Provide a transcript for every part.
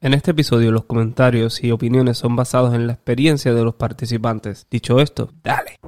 En este episodio los comentarios y opiniones son basados en la experiencia de los participantes. Dicho esto, dale.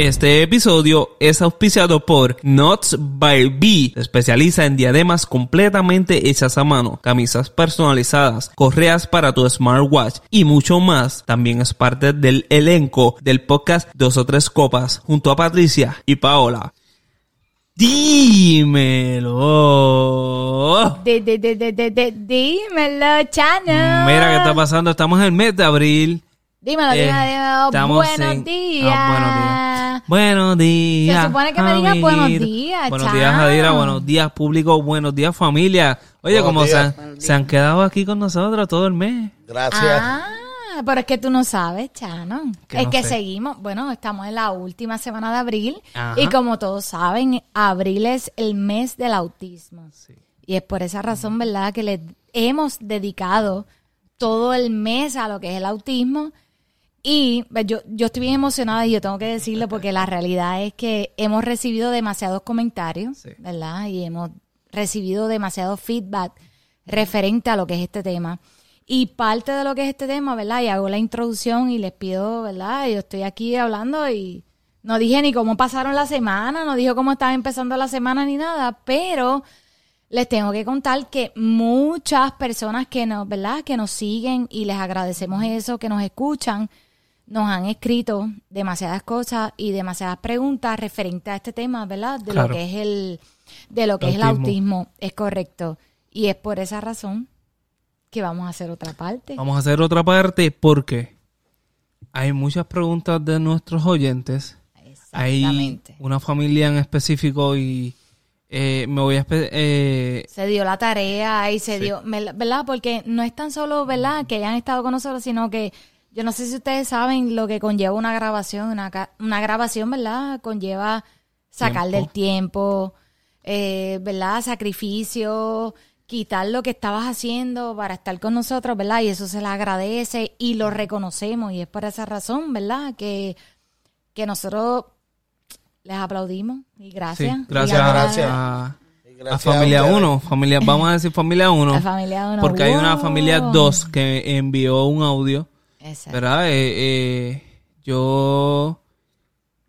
Este episodio es auspiciado por Nuts by B. Se especializa en diademas completamente hechas a mano, camisas personalizadas, correas para tu smartwatch y mucho más. También es parte del elenco del podcast Dos o Tres Copas junto a Patricia y Paola. Dímelo. De, de, de, de, de, de- dímelo, Chano. Mira qué está pasando. Estamos en el mes de abril. Dímelo, Eh, dímelo, Buenos en- días. Ah, buenos días. Buenos días. Se supone que me digas buenos días, Buenos días, chao. Jadira. Buenos días, público. Buenos días, familia. Oye, Buenos como se han, se han quedado aquí con nosotros todo el mes. Gracias. Ah, pero es que tú no sabes, Chano. Que es no que sé. seguimos, bueno, estamos en la última semana de abril Ajá. y como todos saben, abril es el mes del autismo. Y es por esa razón, ¿verdad?, que le hemos dedicado todo el mes a lo que es el autismo. Y yo, yo estoy bien emocionada y yo tengo que decirlo porque la realidad es que hemos recibido demasiados comentarios, Sí. ¿verdad? Y hemos recibido demasiado feedback referente a lo que es este tema. Y parte de lo que es este tema, ¿verdad? Y hago la introducción y les pido, ¿verdad? Yo estoy aquí hablando y no dije ni cómo pasaron la semana, no dije cómo estaba empezando la semana ni nada, pero les tengo que contar que muchas personas que nos, ¿verdad? Que nos siguen y les agradecemos eso, que nos escuchan, nos han escrito demasiadas cosas y demasiadas preguntas referente a este tema, ¿verdad? De Claro. lo que es el, de lo que El es el autismo. autismo, es correcto. Y es por esa razón que vamos a hacer otra parte. Vamos a hacer otra parte porque hay muchas preguntas de nuestros oyentes. Hay Exactamente. una familia en específico y eh, me voy a... eh, Se dio la tarea y se Sí. dio, ¿verdad? Porque no es tan solo, ¿verdad? Que hayan estado con nosotros, sino que yo no sé si ustedes saben lo que conlleva una grabación. Una, grabación, ¿verdad? Conlleva sacar Tiempo. del tiempo, eh, ¿verdad? Sacrificio, quitar lo que estabas haciendo para estar con nosotros, ¿verdad? Y eso se le agradece y lo reconocemos. Y es por esa razón, ¿verdad? Que, que nosotros les aplaudimos y sí, gracias. gracias, Y a- Gracias. a, Familia a ustedes. 1. Familia, vamos a decir Familia 1. La familia uno. Porque hay una familia 2 que envió un audio. Exacto. ¿Verdad? Eh, eh, yo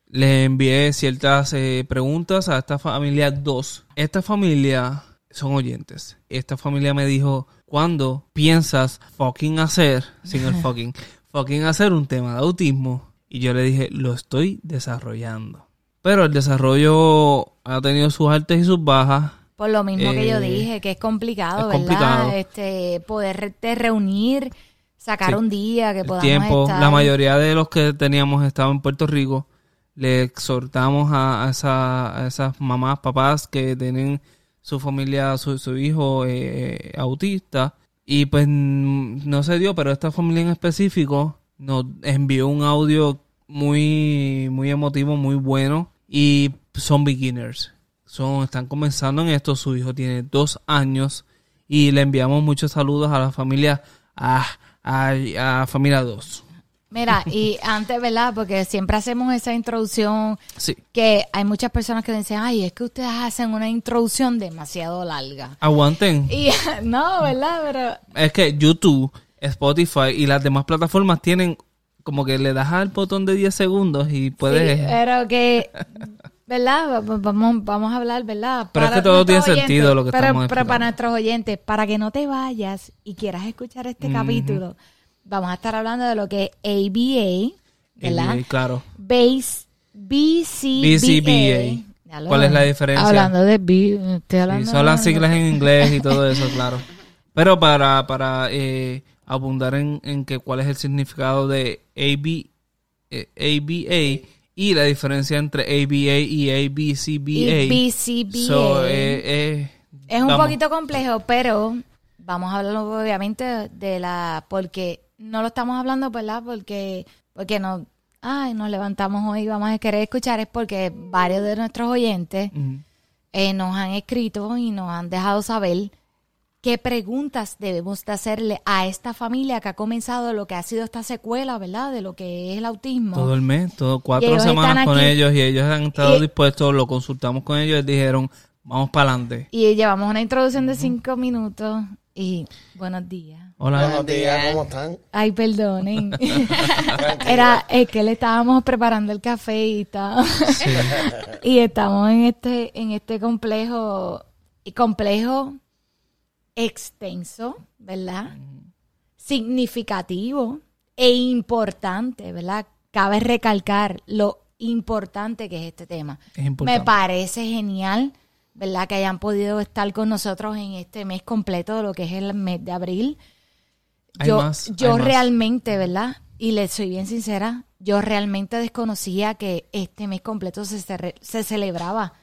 le envié ciertas eh, preguntas a esta familia 2. Esta familia son oyentes. Esta familia me dijo, ¿cuándo piensas fucking hacer, sin el fucking, fucking hacer un tema de autismo? Y yo le dije, lo estoy desarrollando. Pero el desarrollo ha tenido sus altas y sus bajas. Por lo mismo que yo dije, que es complicado, es ¿verdad? complicado. Este, poderte reunir, sacar Sí. un día que podamos tiempo. estar. La mayoría de los que teníamos estaban en Puerto Rico. Le exhortamos a, a esa- a esas mamás, papás que tienen su familia, su, su hijo eh, autista. Y pues no se dio, pero esta familia en específico nos envió un audio muy, muy emotivo, muy bueno. Y son beginners. Son, están comenzando en esto. Su hijo tiene dos años. Y le enviamos muchos saludos a la familia, a, a, a familia 2. Mira, y antes, ¿verdad? Porque siempre hacemos esa introducción Sí. que hay muchas personas que dicen, ay, es que ustedes hacen una introducción demasiado larga. Aguanten. Y no, ¿verdad? Pero Es que YouTube, Spotify y las demás plataformas tienen como que le das al botón de 10 segundos y puedes... Sí, pero que, ¿verdad? Va- Vamos, vamos a hablar, ¿verdad? Pero es que todo tiene sentido lo que pero, estamos Pero para nuestros oyentes, para que no te vayas y quieras escuchar este capítulo, vamos a estar hablando de lo que es ABA, ¿verdad? ABA, claro. Base, BCBA. BCBA. ¿Cuál es la diferencia? Hablando de B, estoy Sí, hablando son las siglas en inglés y todo eso, claro. Pero para, para eh, abundar en, en que cuál es el significado de AB, eh, ABA y la diferencia entre ABA y ABCBA. Y BCBA. So, eh, eh, Es un vamos. poquito complejo, pero vamos a hablar obviamente de la porque no lo estamos hablando, ¿verdad? Porque porque no ay, nos levantamos hoy y vamos a querer escuchar es porque varios de nuestros oyentes eh, nos han escrito y nos han dejado saber ¿Qué preguntas debemos de hacerle a esta familia que ha comenzado lo que ha sido esta secuela, ¿verdad? De lo que es el autismo. Todo el mes, todo, cuatro semanas con aquí. ellos y ellos han estado Y- dispuestos, lo consultamos con ellos y dijeron, vamos para adelante. Y llevamos una introducción de cinco minutos y buenos días. Hola. Buenos días, ¿cómo están? Ay, perdonen. Era es que le estábamos preparando el café y está- Sí. y estamos en este en este complejo y complejo extenso, ¿verdad? Significativo e importante, ¿verdad? Cabe recalcar lo importante que es este tema. Es importante. Me parece genial, ¿verdad? Que hayan podido estar con nosotros en este mes completo de lo que es el mes de abril. Hay yo más, yo más. realmente, ¿verdad? Y le soy bien sincera, yo realmente desconocía que este mes completo se, se celebraba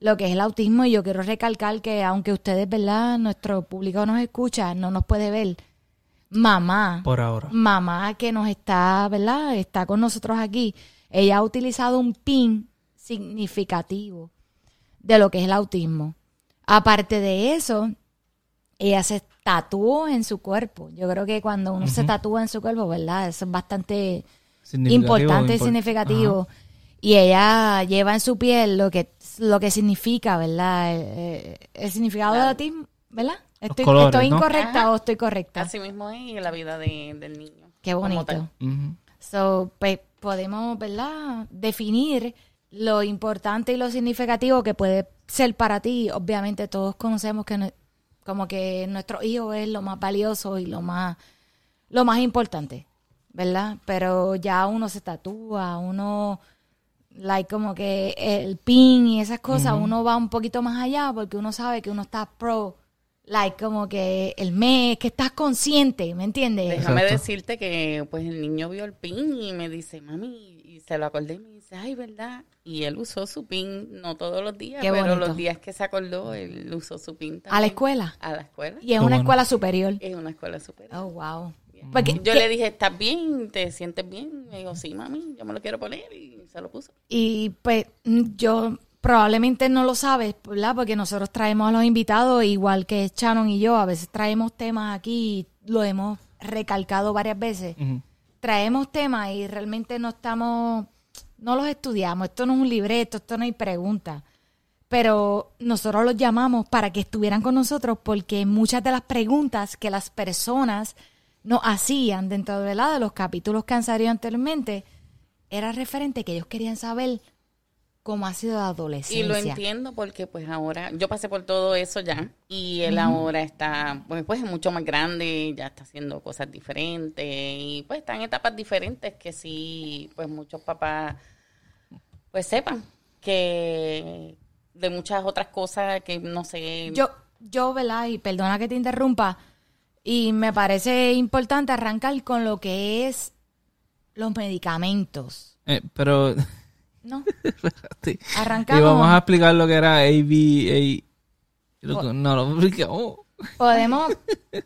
lo que es el autismo y yo quiero recalcar que aunque ustedes, ¿verdad? Nuestro público nos escucha, no nos puede ver. Mamá, Por ahora. mamá que nos está, ¿verdad? Está con nosotros aquí. Ella ha utilizado un pin significativo de lo que es el autismo. Aparte de eso, ella se tatuó en su cuerpo. Yo creo que cuando uno se tatúa en su cuerpo, ¿verdad? Eso es bastante importante y significativo. Y ella lleva en su piel lo que lo que significa, ¿verdad? El, eh, el significado del autismo, ¿verdad? Estoy, colores, estoy ¿no? incorrecta o estoy correcta. Así mismo es y la vida de- del niño. Qué bonito. So, pues podemos, ¿verdad? Definir lo importante y lo significativo que puede ser para ti. Obviamente todos conocemos que no- como que nuestro hijo es lo más valioso y lo más lo más importante, ¿verdad? Pero ya uno se tatúa, uno like como que el pin y esas cosas, uno va un poquito más allá porque uno sabe que uno está pro like como que el mes, que estás consciente, ¿me entiendes? Déjame Exacto. decirte que pues el niño vio el pin y me dice, mami, y se lo acordé y me dice, ay, ¿verdad? Y él usó su pin, no todos los días, Qué pero bonito. los días que se acordó, él usó su pin también. A la escuela. A la escuela. Y es una bueno. escuela superior. Es una escuela superior. Oh, wow. Porque, Yo ¿qué- le dije, ¿estás bien? ¿Te sientes bien? Me dijo, sí, mami, yo me lo quiero poner y se lo puso. Y pues mm, yo probablemente no lo sabes, ¿verdad? Porque nosotros traemos a los invitados, igual que Shannon y yo, a veces traemos temas aquí y lo hemos recalcado varias veces. Traemos temas y realmente no estamos, no los estudiamos. Esto no es un libreto, esto no hay preguntas. Pero nosotros los llamamos para que estuvieran con nosotros porque muchas de las preguntas que las personas nos hacían dentro ¿verdad? de los capítulos que han salido anteriormente era referente que ellos querían saber cómo ha sido la Y adolescencia. lo entiendo porque pues ahora, yo pasé por todo eso ya y él ahora está, pues, pues es mucho más grande, ya está haciendo cosas diferentes y pues está en etapas diferentes que sí, pues muchos papás pues sepan que de muchas otras cosas que no sé. Yo, yo, ¿verdad? Y perdona que te interrumpa. Y me parece importante arrancar con lo que es los medicamentos. Eh, pero ¿No? Arrancamos. y vamos a explicar lo que era ABA. Lo que- No, lo explicamos. Podemos.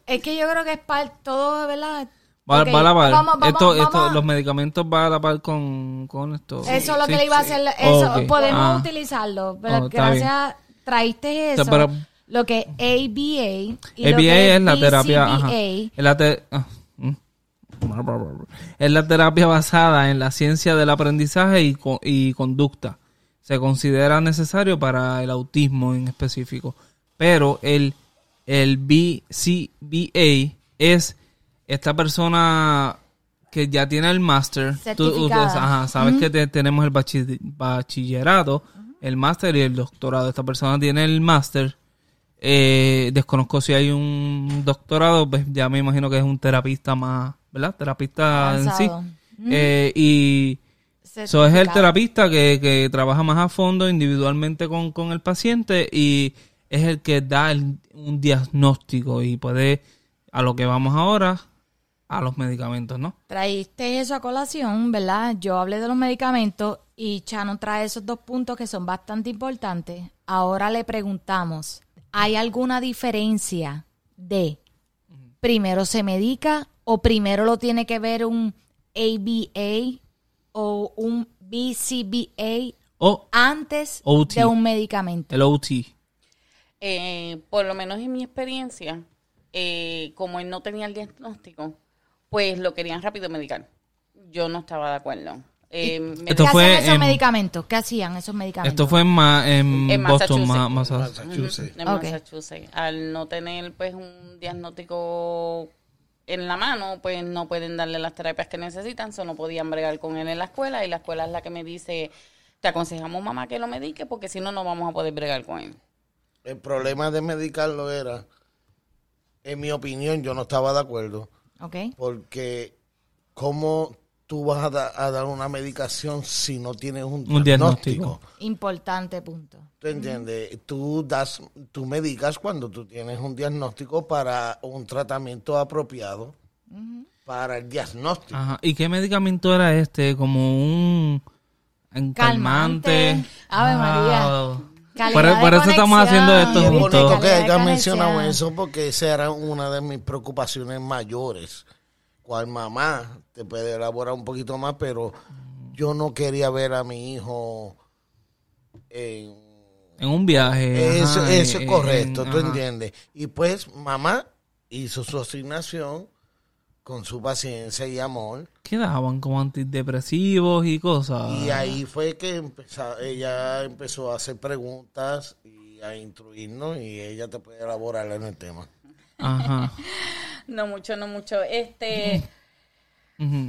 es que yo creo que es para todo, ¿verdad? Va, Ok, va a la par. vamos- vamos- esto, esto, vamos a- los medicamentos van a la par con, con esto. Eso es lo Sí, que le iba a sí. hacer. Eso, Ok. podemos Ah. utilizarlo. Pero Oh, gracias, traíste eso. sea, pero- lo que es ABA. Y lo ABA que es la terapia. ajá. Es la, te- ah. Es la terapia basada en la ciencia del aprendizaje y, co- y conducta. Se considera necesario para el autismo en específico. Pero el, el BCBA es esta persona que ya tiene el máster. Tú- sabes que te- tenemos el bachi- bachillerato, el máster y el doctorado. Esta persona tiene el máster. Eh, desconozco si hay un doctorado, pues ya me imagino que es un terapista más, ¿verdad? Terapista en sí. Eh, y eso es el terapista que, que trabaja más a fondo individualmente con, con el paciente y es el que da el- un diagnóstico y puede, a lo que vamos ahora, a los medicamentos, ¿no? Traíste eso a colación, ¿verdad? Yo hablé de los medicamentos y Chano trae esos dos puntos que son bastante importantes. Ahora le preguntamos, ¿hay alguna diferencia de primero se medica o primero lo tiene que ver un ABA o un BCBA O antes OT. de un medicamento? el OT. Eh, por lo menos en mi experiencia, eh, como él no tenía el diagnóstico, pues lo querían rápido medicar. Yo no estaba de acuerdo. Eh, Esto ¿Qué fue hacían esos en- medicamentos? ¿Qué hacían esos medicamentos? Esto fue en, Ma- en En Boston, Massachusetts. Ma- Massachusetts. Massachusetts. en. Massachusetts. Al no tener pues un diagnóstico en la mano, pues no pueden darle las terapias que necesitan, solo no podían bregar con él en la escuela y la escuela es la que me dice, te aconsejamos mamá que lo medique porque si no, no vamos a poder bregar con él. El problema de medicarlo era, en mi opinión, yo no estaba de acuerdo, Ok. porque ¿cómo tú vas a, da- a dar una medicación si no tienes un, Un diagnóstico. diagnóstico? Importante punto. ¿Tú entiendes? Tú das, tú medicas cuando tú tienes un diagnóstico para un tratamiento apropiado para el diagnóstico. Ajá. ¿Y qué medicamento era este? Como un un calmante. Calmante. Ave María. Wow. Calidad Por, por eso estamos haciendo esto Y es juntos. bonito que hayas mencionado eso porque esa era una de mis preocupaciones mayores. Cual mamá te puede elaborar un poquito más, pero yo no quería ver a mi hijo en... En un viaje. Eso, ajá, eso es correcto, en- tú ajá. entiendes. Y pues mamá hizo su asignación con su paciencia y amor. ¿Qué daban? Como antidepresivos y cosas. Y ahí fue que empezó, ella empezó a hacer preguntas y a instruirnos y ella te puede elaborar en el tema. Ajá. No mucho, no mucho. Este,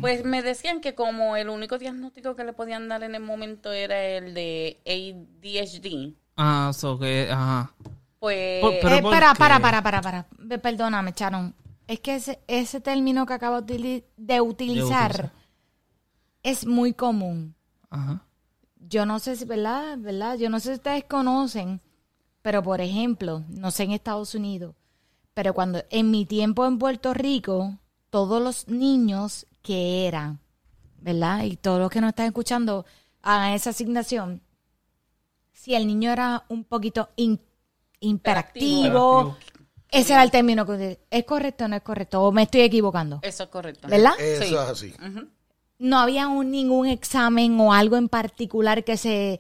pues me decían que como el único diagnóstico que le podían dar en el momento era el de ADHD, Ah, so que, ajá. pues Por- Pero Eh, ¿por para, para, para, para, para. Perdóname, Charon. Es que ese, ese término que acabo de utili- de utilizar utilizar. es muy común. Ajá. Yo no sé si, ¿verdad? ¿verdad? Yo no sé si ustedes conocen, pero por ejemplo, no sé en Estados Unidos, pero cuando en mi tiempo en Puerto Rico, todos los niños que eran, ¿verdad? Y todos los que nos están escuchando hagan esa asignación. Si el niño era un poquito in- imperactivo, ese era el término que usted- ¿Es correcto o no es correcto? ¿O me estoy equivocando? eso es correcto. ¿Verdad? Eso Sí. es así. no había un- ningún examen o algo en particular que se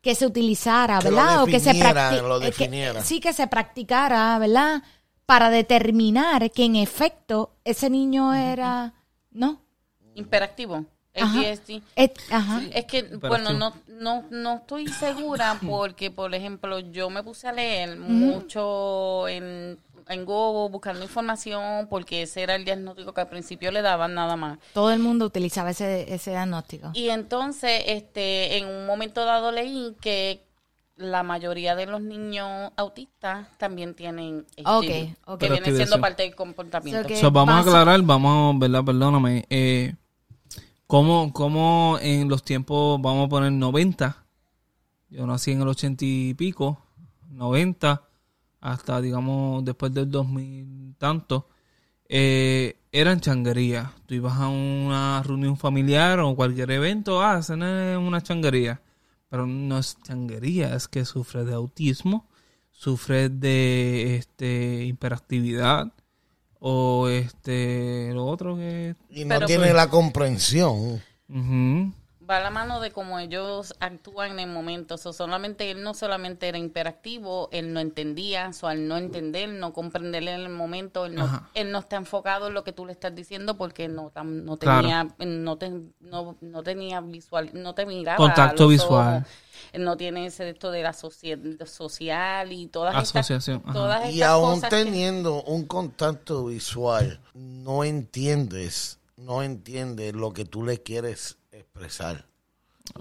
que se utilizara, Que lo ¿verdad? o que se definiera, practi- lo eh, sí que se practicara, ¿verdad? Para determinar que en efecto ese niño era, ¿no? Imperactivo, Ajá. Ajá. Es que, Imperativo. bueno, no, no, no estoy segura porque, por ejemplo, yo me puse a leer mucho en, en Google buscando información porque ese era el diagnóstico que al principio le daban nada más. Todo el mundo utilizaba ese, ese diagnóstico. Y entonces, este, en un momento dado leí que la mayoría de los niños autistas también tienen Ok, ADHD, ok. que viene siendo parte del comportamiento. So que- So, vamos a base- aclarar, vamos, ¿verdad? Perdóname. Eh, ¿cómo, ¿Cómo en los tiempos, vamos a poner 90? Yo nací en el 80 y pico, 90, hasta, digamos, después del 2000 tanto. Eh, eran changuerías. Tú ibas a una reunión familiar o cualquier evento, ah, es una changuería. Pero no es changuería, es que sufre de autismo, sufre de este hiperactividad o este lo otro que Y no Pero, tiene pues- la comprensión. Va a la mano de cómo ellos actúan en el momento. So, solamente él no solamente era imperactivo, él no entendía, so, al no entender, no comprender en el momento, él no, él no está enfocado en lo que tú le estás diciendo porque no tam- no Claro. tenía no, te- no, no tenía visual, no te miraba Contacto a los visual. ojos. Él no tiene ese de esto de la social y todas Asociación, estas todas Y estas aún cosas que- teniendo un contacto visual, no entiendes, no entiendes lo que tú le quieres expresar.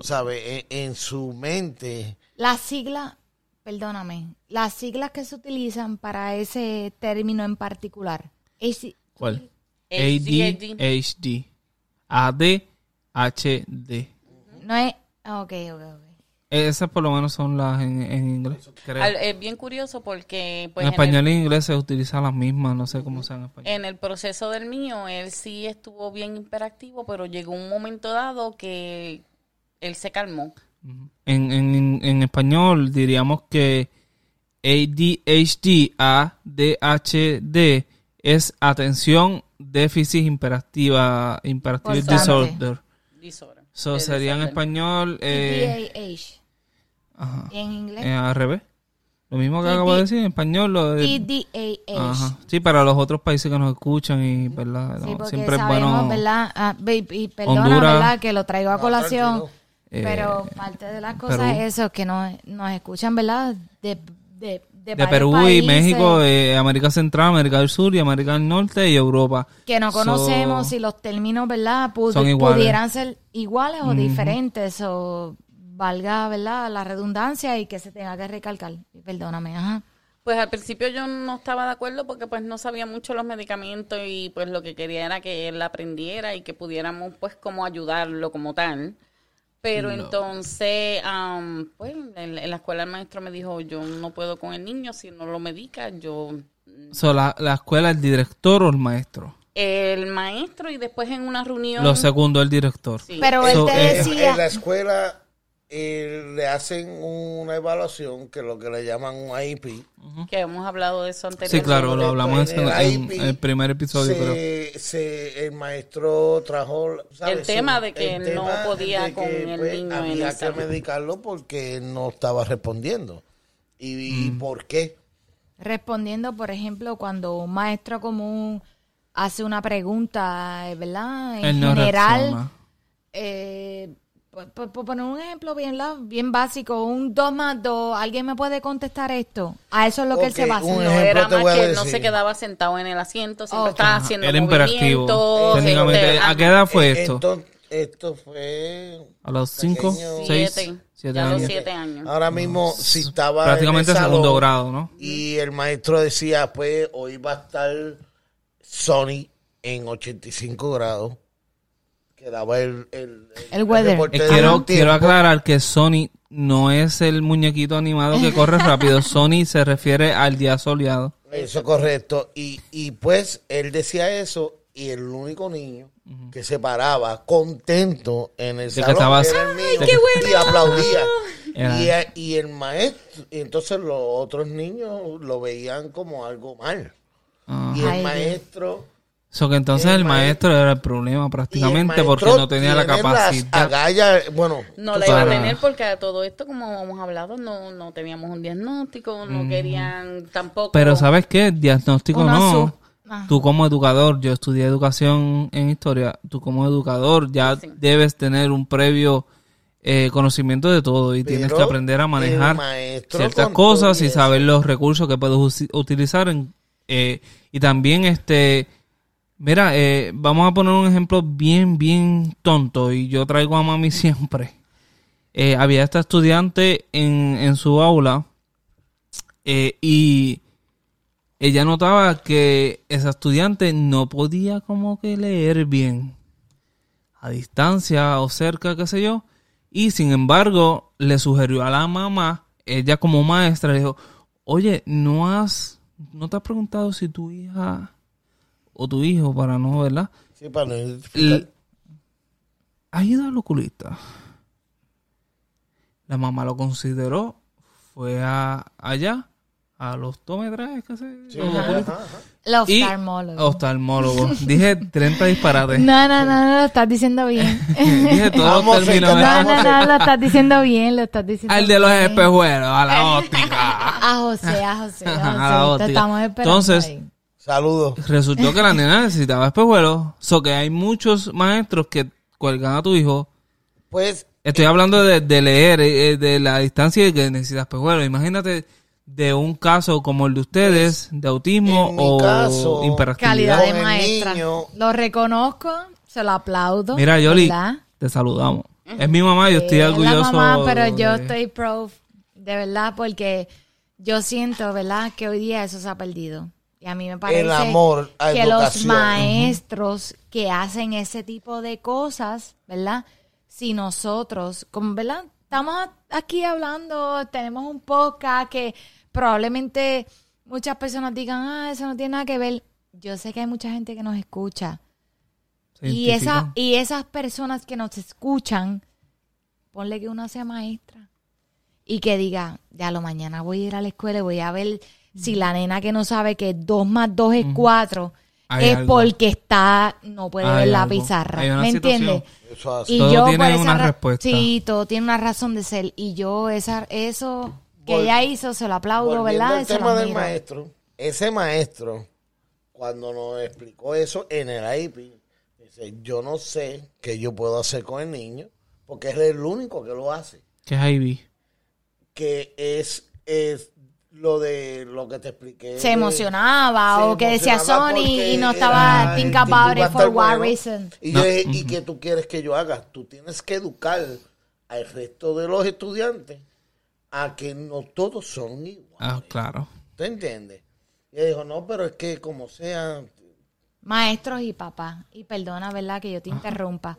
¿Sabes? En, en su mente, Las siglas, perdóname, las siglas que se utilizan para ese término en particular. Es, ¿Cuál? ADHD. ADHD. No es... Ok, ok, ok. Esas por lo menos son las en, en inglés. creo. Al- es bien curioso porque pues en en el- español y en inglés se utilizan las mismas, no sé cómo sean en español. En el proceso del mío, él sí estuvo bien imperactivo, pero llegó un momento dado que él se calmó. En, en, en español diríamos que ADHD, ADHD es atención déficit hiperactiva, hiperactive Constante. disorder. Disorder. So sería en español eh, TDAH. Ajá, ¿Y en inglés? eh, al revés. Lo mismo que acabo de decir en español. Lo de- TDAH. Ajá. Sí, para los otros países que nos escuchan y, ¿verdad? Sí, porque siempre es sabemos, bueno. ¿verdad? Ah, y, y perdona, Honduras. ¿verdad? Que lo traigo a colación. Eh, pero parte de las cosas Perú. es eso, que nos, nos escuchan, ¿verdad? De, de, de, de Perú y países México, eh, América Central, América del Sur y América del Norte y Europa. que no So, conocemos si los términos, ¿verdad? Pu- Son iguales. Pudieran ser iguales o diferentes o valga, ¿verdad? La redundancia y que se tenga que recalcar. Perdóname, ajá. Pues al principio yo no estaba de acuerdo porque pues no sabía mucho los medicamentos y pues lo que quería era que él aprendiera y que pudiéramos pues como ayudarlo como tal. Pero entonces, am, pues en, en la escuela el maestro me dijo, yo no puedo con el niño si no lo medica, yo... So, la, la escuela, el director o el maestro. El maestro y después en una reunión... Lo segundo, el director. Sí. Pero él So, te eh, En, decía... en la escuela eh, le hacen una evaluación que es lo que le llaman un IEP. que hemos hablado de eso anteriormente. Sí, claro, lo hablamos en, En el en- IP en el primer episodio, creo. se, se- el maestro trajo ¿sabes? El tema de que el no podía con el niño en había esa- que medicarlo porque él no estaba respondiendo y, y Mm. por qué Respondiendo, por ejemplo, cuando un maestro común hace una pregunta, ¿verdad? En no general, reacciona. Por, por- por poner un ejemplo bien, bien básico, un 2 más 2, ¿alguien me puede contestar esto? A eso es lo que él se basa. No era más que él no se quedaba sentado en el asiento, siempre Ok. estaba haciendo Era movimientos. Técnicamente, este, ¿a qué edad fue Eh, esto? entonces, esto fue ¿A los 5, pequeño. 6, Siete. 7 Ya a los años? siete años. ahora mismo si estaba Prácticamente en el segundo salón grado, ¿no? y el maestro decía pues hoy va a estar Sony en 85 grados que daba el el, El weather. Eh, quiero, quiero aclarar que Sony no es el muñequito animado que corre rápido. Sony se refiere al día soleado. Eso es correcto. Y, y pues él decía eso y el único niño que se paraba contento en el De que salón estaba- era el mío, de que- y aplaudía. Era- Y, y el maestro, y entonces los otros niños lo veían como algo mal. Y el Ay, maestro... So que entonces El el maestro era el problema y el prácticamente porque maestro no tenía la capacidad. agallas, bueno, No tú la iba a tener porque a todo esto, como hemos hablado, no, no teníamos un diagnóstico, no querían tampoco. Pero ¿sabes qué? Diagnóstico Una no. su- Ah. Tú como educador, yo estudié educación en historia, tú como educador ya Sí. debes tener un previo eh, conocimiento de todo y tienes Pero que aprender a manejar maestro ciertas cosas y saber los recursos que puedes utilizar. En, eh, y también, este, mira, eh, vamos a poner un ejemplo bien, bien tonto y yo traigo a mami siempre. Eh, había esta estudiante en, en su aula eh, y ella notaba que esa estudiante no podía como que leer bien a distancia o cerca, qué sé yo, y sin embargo le sugirió a la mamá, ella como maestra, le dijo, oye, ¿no has, no te has preguntado si tu hija o tu hijo, para no, ¿verdad? Sí, para no identificar. ¿Has ido al oculista? La mamá lo consideró, fue a, allá, a los tometrajes, qué sé Sí, los ajá, ajá, oftalmólogos. oftalmólogo. Dije 30 disparates. No, no, no, no, lo estás diciendo bien. Dije todos los términos. No, no, no, lo estás diciendo bien, lo estás diciendo Al de los bien. espejuelos, a la óptica. A José, a José, a José. A la Te óptica. estamos esperando Entonces, ahí. Saludos. Resultó que la nena necesitaba espejuelos. So que hay muchos maestros que cuelgan a tu hijo. Pues Estoy hablando de, de leer, eh, de la distancia y que necesitas espejuelos. Imagínate de un caso como el de ustedes, de autismo en mi o caso, hiperactividad. Calidad de maestra. niño- Lo reconozco, se lo aplaudo. Mira, Yoli, ¿verdad? te saludamos. Es mi mamá, yo estoy Eh, orgulloso. La mamá, pero yo estoy pro, de verdad, porque yo siento, ¿verdad?, que hoy día eso se ha perdido. Y a mí me parece El amor a que los maestros que hacen ese tipo de cosas, ¿verdad? Si nosotros, como, ¿verdad? Estamos aquí hablando, tenemos un podcast que probablemente muchas personas digan, ah, eso no tiene nada que ver. Yo sé que hay mucha gente que nos escucha. Y, esa, y esas personas que nos escuchan, ponle que uno sea maestra y que diga, ya lo mañana voy a ir a la escuela y voy a ver si la nena que no sabe que dos más dos es cuatro Hay es algo. porque está, no puede Hay ver la algo. pizarra. Hay una ¿Me entiendes? Y Todo yo tiene por esa una respuesta. Sí, todo tiene una razón de ser. Y yo esa, eso que Vol- ella hizo, se lo aplaudo, ¿verdad? lo tema del maestro, ese maestro, cuando nos explicó eso en el IP, dice, yo no sé qué yo puedo hacer con el niño, porque es el único que lo hace, Que es Ivy. que es, es lo de lo que te expliqué. Se emocionaba se o que decía Sony y no estaba think about it for what bueno. reason. Y yo No. dije, ¿y qué tú quieres que yo haga? Tú tienes que educar al resto de los estudiantes a que no todos son iguales. Ah, claro. ¿Te entiendes? Y ella dijo, no, pero es que como sea, Maestros y papás, y perdona, ¿verdad? Que yo te interrumpa,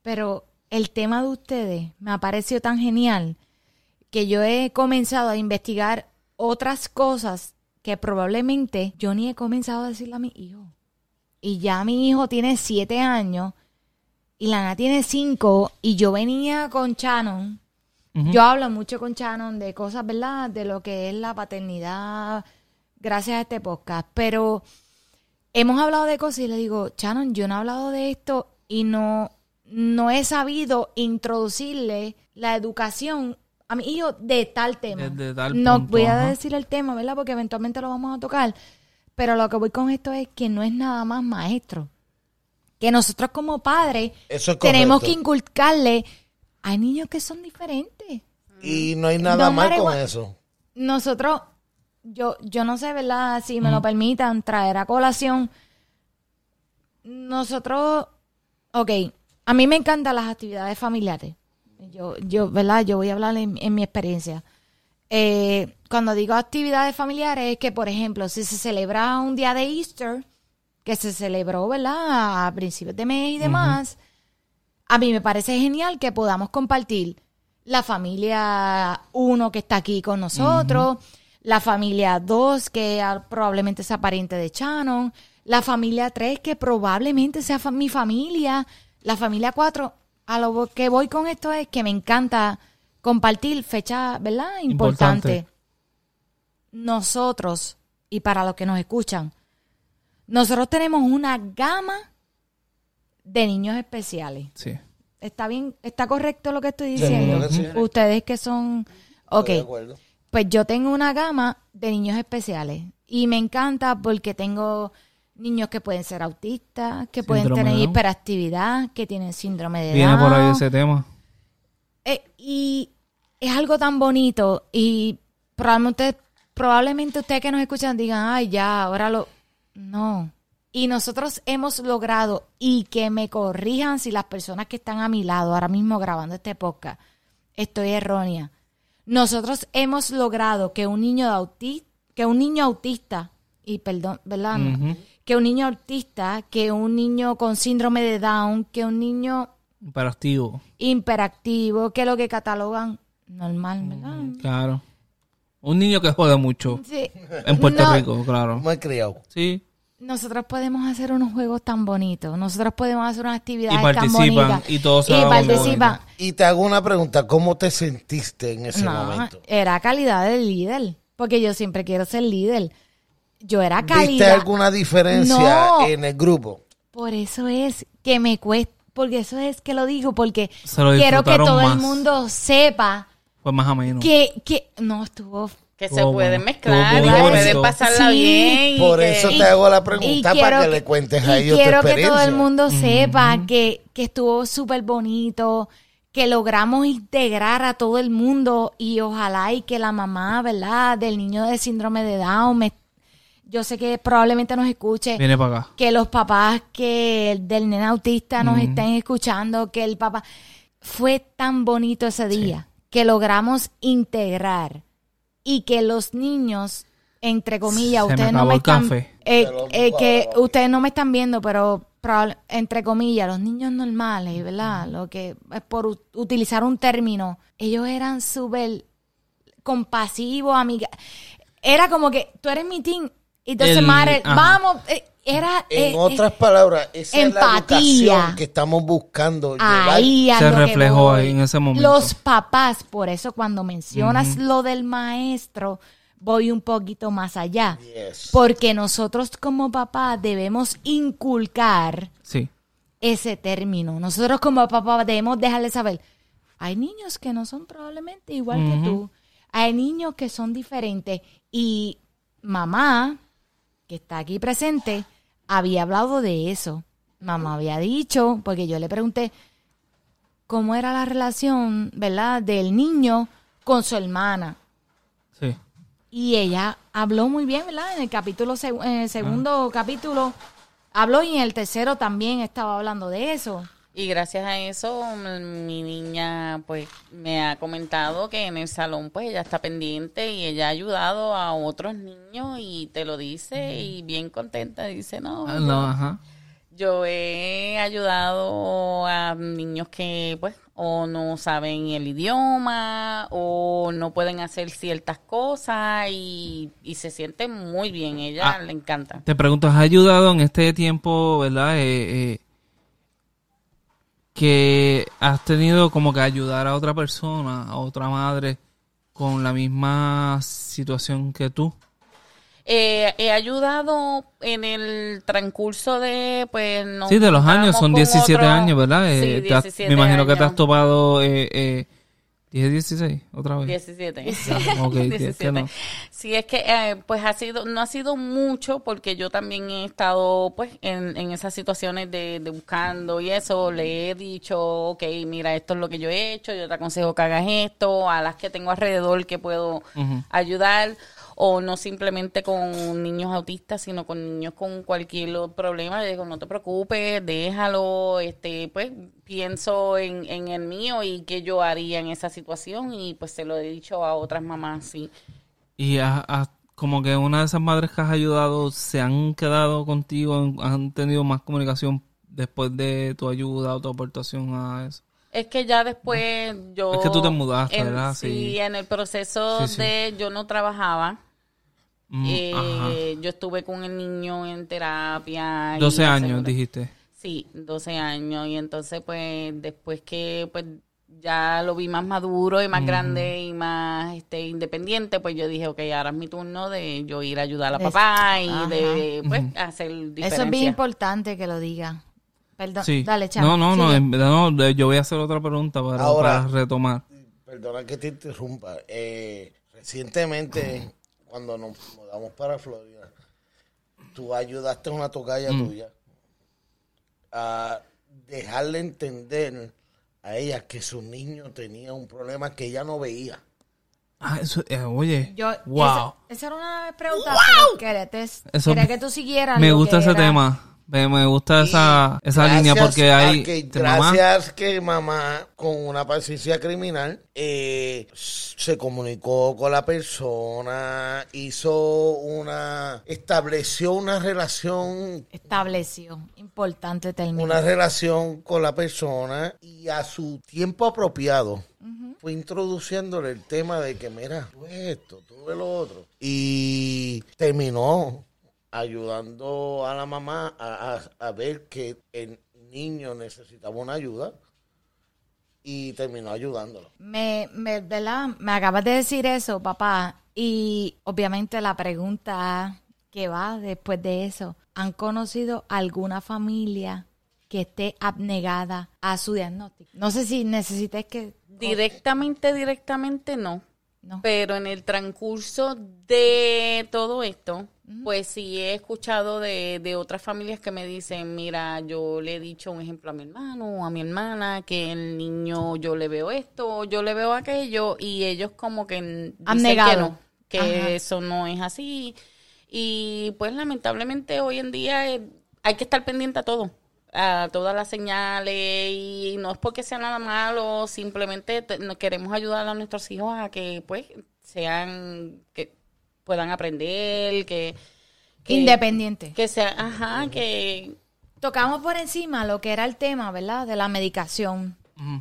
pero el tema de ustedes me ha parecido tan genial que yo he comenzado a investigar otras cosas que probablemente yo ni he comenzado a decirle a mi hijo. Y ya mi hijo tiene siete años y Lana tiene cinco y yo venía con Shannon. Yo hablo mucho con Shannon de cosas, ¿verdad? De lo que es la paternidad gracias a este podcast. Pero hemos hablado de cosas y le digo, Shannon, yo no he hablado de esto y no, no he sabido introducirle la educación a mi hijo de tal tema. De- de tal no punto, voy a ajá. decir el tema, ¿verdad? Porque eventualmente lo vamos a tocar. Pero lo que voy con esto es que no es nada más maestro. Que nosotros como padres Eso es tenemos que inculcarle. Hay niños que son diferentes. y no hay nada No mal matter con eso. Nosotros, yo, yo no sé, ¿verdad? Si Mm. me lo permitan, traer a colación. Nosotros, ok, a mí me encantan las actividades familiares. Yo, yo, ¿verdad? Yo voy a hablar en, en mi experiencia. Eh, cuando digo actividades familiares, es que, por ejemplo, si se celebra un día de Easter, que se celebró, ¿verdad? A principios de mes y demás, a mí me parece genial que podamos compartir la familia uno que está aquí con nosotros, la familia dos que probablemente sea pariente de Shannon, la familia tres que probablemente sea fa- mi familia, la familia cuatro. A lo que voy con esto es que me encanta compartir fechas, ¿verdad? Importantes. Importante. Nosotros, y para los que nos escuchan, nosotros tenemos una gama de niños especiales. Sí. ¿Está bien? ¿Está correcto lo que estoy diciendo? que sí. Ustedes que son... Ok, Estoy de acuerdo. pues yo tengo una gama de niños especiales y me encanta porque tengo niños que pueden ser autistas, que pueden tener Down. hiperactividad, que tienen síndrome de Viene por ahí Down. ese tema. Eh, y es algo tan bonito y probablemente, probablemente ustedes que nos escuchan digan, ay, ya, ahora lo... No. Y nosotros hemos logrado, y que me corrijan si las personas que están a mi lado ahora mismo grabando este podcast, estoy errónea. Nosotros hemos logrado que un niño de auti- que un niño autista, y perdón, ¿verdad? Ujú. Que un niño autista, que un niño con síndrome de Down, que un niño Imperativo. imperactivo, que lo que catalogan normal, ¿verdad? Claro. Un niño que jode mucho. Sí. En Puerto No, Rico, claro. He criado. Sí. Nosotros podemos hacer unos juegos tan bonitos, nosotros podemos hacer unas actividades Y tan participan, bonitas. y todos se Y participan. Y te hago una pregunta, ¿cómo te sentiste en ese No, momento? era calidad de líder, porque yo siempre quiero ser líder. Yo era ¿Viste calidad. alguna diferencia No. en el grupo? Por eso es que me cuesta, porque eso es que lo digo, porque lo quiero que todo el mundo sepa Fue más o menos. que, que no estuvo Que se pueden bueno. mezclar, Estuvo que pueden pasarla Sí. bien. y Por que- eso Y- te hago la y pregunta quiero para que, le cuentes a y ellos tu quiero que experiencia. todo el mundo sepa que, que estuvo súper bonito, que logramos integrar a todo el mundo y ojalá y que la mamá, ¿verdad? Del niño de síndrome de Down, me- yo sé que probablemente nos escuche, Viene para acá. que los papás que del nene autista nos estén escuchando, que el papá... Fue tan bonito ese día que logramos integrar y que los niños, entre comillas, Se me ustedes no me el están... café. eh, lo eh, que ustedes no me están viendo, pero entre comillas, los niños normales, ¿verdad? Lo que es por u- utilizar un término, ellos eran súper compasivos, amiga. Era como que tú eres mi team, y doesn't El- matter, ajá. vamos, eh, era... En eh, otras palabras, esa es la empatía. educación que estamos buscando. Ahí Se reflejó voy. ahí en ese momento. Los papás, por eso cuando mencionas lo del maestro, voy un poquito más allá. Yes. Porque nosotros como papás debemos inculcar Sí. ese término. Nosotros como papás debemos dejarle saber, hay niños que no son probablemente igual que tú. Hay niños que son diferentes y mamá, que está aquí presente, había hablado de eso. Mamá había dicho, porque yo le pregunté cómo era la relación, ¿verdad?, del niño con su hermana. Sí. Y ella habló muy bien, ¿verdad? En el capítulo, seg- en el segundo capítulo habló y en el tercero también estaba hablando de eso. Y gracias a eso, m- mi niña, pues, me ha comentado que en el salón, pues, ella está pendiente y ella ha ayudado a otros niños y te lo dice y bien contenta. Dice, no, Ah, no, ajá. Yo he ayudado a niños que, pues, o no saben el idioma o no pueden hacer ciertas cosas y, y se siente muy bien. Ella Ah. le encanta. Te pregunto, ¿has ayudado en este tiempo, verdad? Eh, eh, que has tenido como que ayudar a otra persona, a otra madre, con la misma situación que tú. Eh, he ayudado en el transcurso de, pues, nos sí, de los años, son con 17 otro- años, ¿verdad? Eh, Sí, te has- 17 me imagino que te has topado, eh, eh, dije 16, otra vez. 17. Ok, que- que 17. no. Sí, es que eh, pues ha sido, no ha sido mucho porque yo también he estado pues en, en esas situaciones de, de buscando y eso, le he dicho, ok, mira, esto es lo que yo he hecho, yo te aconsejo que hagas esto, a las que tengo alrededor que puedo Ujú. ayudar o no simplemente con niños autistas, sino con niños con cualquier problema. Le digo, no te preocupes, déjalo, este, pues pienso en, en el mío y qué yo haría en esa situación y pues se lo he dicho a otras mamás, sí. Y has- has- como que una de esas madres que has ayudado se han quedado contigo, han tenido más comunicación después de tu ayuda o tu aportación a eso. Es que ya después yo... Es que tú te mudaste, en- ¿verdad? Sí, Sí. en el proceso Sí, sí. de... Yo no trabajaba. Mm, eh, yo estuve con el niño en terapia. y 12 años, dijiste. Sí, 12 años. Y entonces, pues, después que pues ya lo vi más maduro y más grande y más este independiente, pues yo dije, ok, ahora es mi turno de yo ir a ayudar a De- papá y Ajá. de, pues, hacer diferencia. Eso es bien importante que lo diga. Perdón, Sí. dale, chamo. No, no, no, en verdad no, yo voy a hacer otra pregunta para, Ahora- para retomar. Perdona que te interrumpa. Eh, recientemente, cuando nos mudamos para Florida, tú ayudaste a una tocaya tuya a dejarle entender a ella que su niño tenía un problema que ella no veía. Ah, eso, eh, oye, Yo, wow. esa, esa era una pregunta, pero quería, te- Eso- quería que tú siguieras. me lo gusta que ese era- tema. Me, me gusta Y esa, esa gracias línea porque hay que- mamá. gracias que mamá con una paciencia criminal eh, se comunicó con la persona hizo una estableció una relación Estableció. Importante término. una relación con la persona y a su tiempo apropiado fue introduciéndole el tema de que mira tú esto tú lo otro y terminó ayudando a la mamá a, a- a ver que el niño necesitaba una ayuda y terminó ayudándolo. Me, me, ¿verdad? me acabas de decir eso, papá. Y obviamente la pregunta que va después de eso, ¿han conocido alguna familia que esté abnegada a su diagnóstico? No sé si necesites que... Directamente, directamente no. No. Pero en el transcurso de todo esto, pues sí he escuchado de, de otras familias que me dicen, mira, yo le he dicho un ejemplo a mi hermano o a mi hermana, que el niño yo le veo esto, yo le veo aquello, y ellos como que dicen Han que negado. no, que Ajá. eso no es así. Y pues lamentablemente hoy en día eh, hay que estar pendiente a todo, a todas las señales y no es porque sea nada malo, simplemente queremos ayudar a nuestros hijos a que pues sean, que puedan aprender, que... que Independiente. Que sea, ajá, que... Tocamos por encima lo que era el tema, ¿verdad? De la medicación.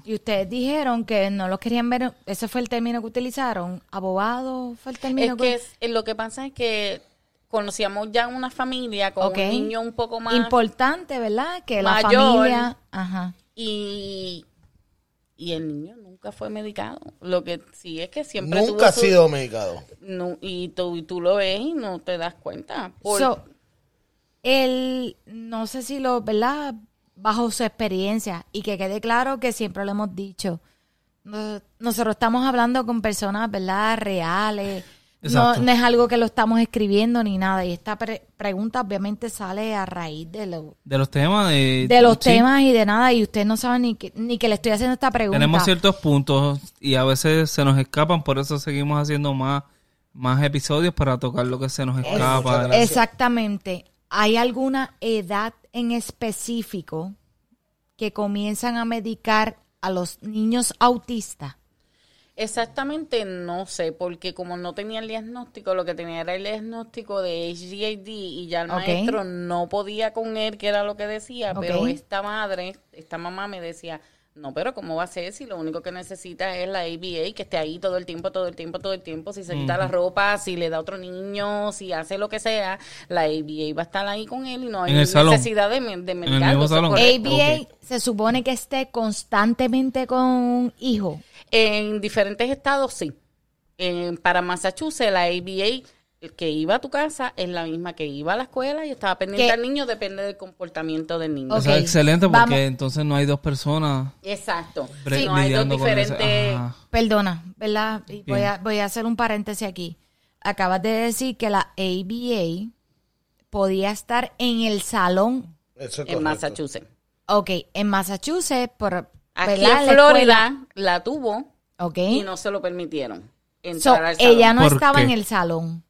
Y ustedes dijeron que no lo querían ver, ese fue el término que utilizaron. Abogado fue el término Es que es- lo que pasa es que conocíamos ya una familia con un niño un poco más... Importante, ¿verdad? Que la mayor. familia... Ajá. y, y el niño nunca fue medicado. Lo que sí es que siempre Nunca tuvo ha su- sido medicado. no, y, tú, y tú lo ves y no te das cuenta. Por- So, él, no sé si lo, ¿verdad? Bajo su experiencia y que quede claro que siempre lo hemos dicho. no- nosotros estamos hablando con personas, ¿verdad? Reales. No, no es algo que lo estamos escribiendo ni nada. Y esta pre- pregunta obviamente sale a raíz de, lo- De los temas. eh, de los sí, temas y de nada. Y usted no sabe ni que, ni que le estoy haciendo esta pregunta. Tenemos ciertos puntos y a veces se nos escapan, por eso seguimos haciendo más, más episodios para tocar lo que se nos escapa. gracias. Exactamente. ¿Hay alguna edad en específico que comienzan a medicar a los niños autistas? Exactamente no sé, porque como no tenía el diagnóstico, lo que tenía era el diagnóstico de HDAD y ya el maestro no podía con él, que era lo que decía, pero esta madre, esta mamá me decía, no, pero ¿cómo va a ser si lo único que necesita es la ABA, que esté ahí todo el tiempo, todo el tiempo, todo el tiempo, si se quita la ropa, si le da a otro niño, si hace lo que sea, la ABA va a estar ahí con él y no hay necesidad de, de medicarlo. ABA se supone que esté constantemente con un hijo. En diferentes estados, sí. En- para Massachusetts, la ABA, el que iba a tu casa es la misma que iba a la escuela y estaba pendiente ¿Qué? al niño, depende del comportamiento del niño. Ok. Eso es excelente porque Vamos. entonces no hay dos personas Exacto. Sí, no hay dos diferentes. Perdona, ¿verdad? Y voy a, voy a hacer un paréntesis aquí. Acabas de decir que la ABA podía estar en el salón, Eso es En correcto. Massachusetts. ok, en Massachusetts, por, Aquí ¿verdad? en La Florida la tuvo ok. y no se lo permitieron. So, Entrar al salón. ella no ¿Por estaba qué? en el salón.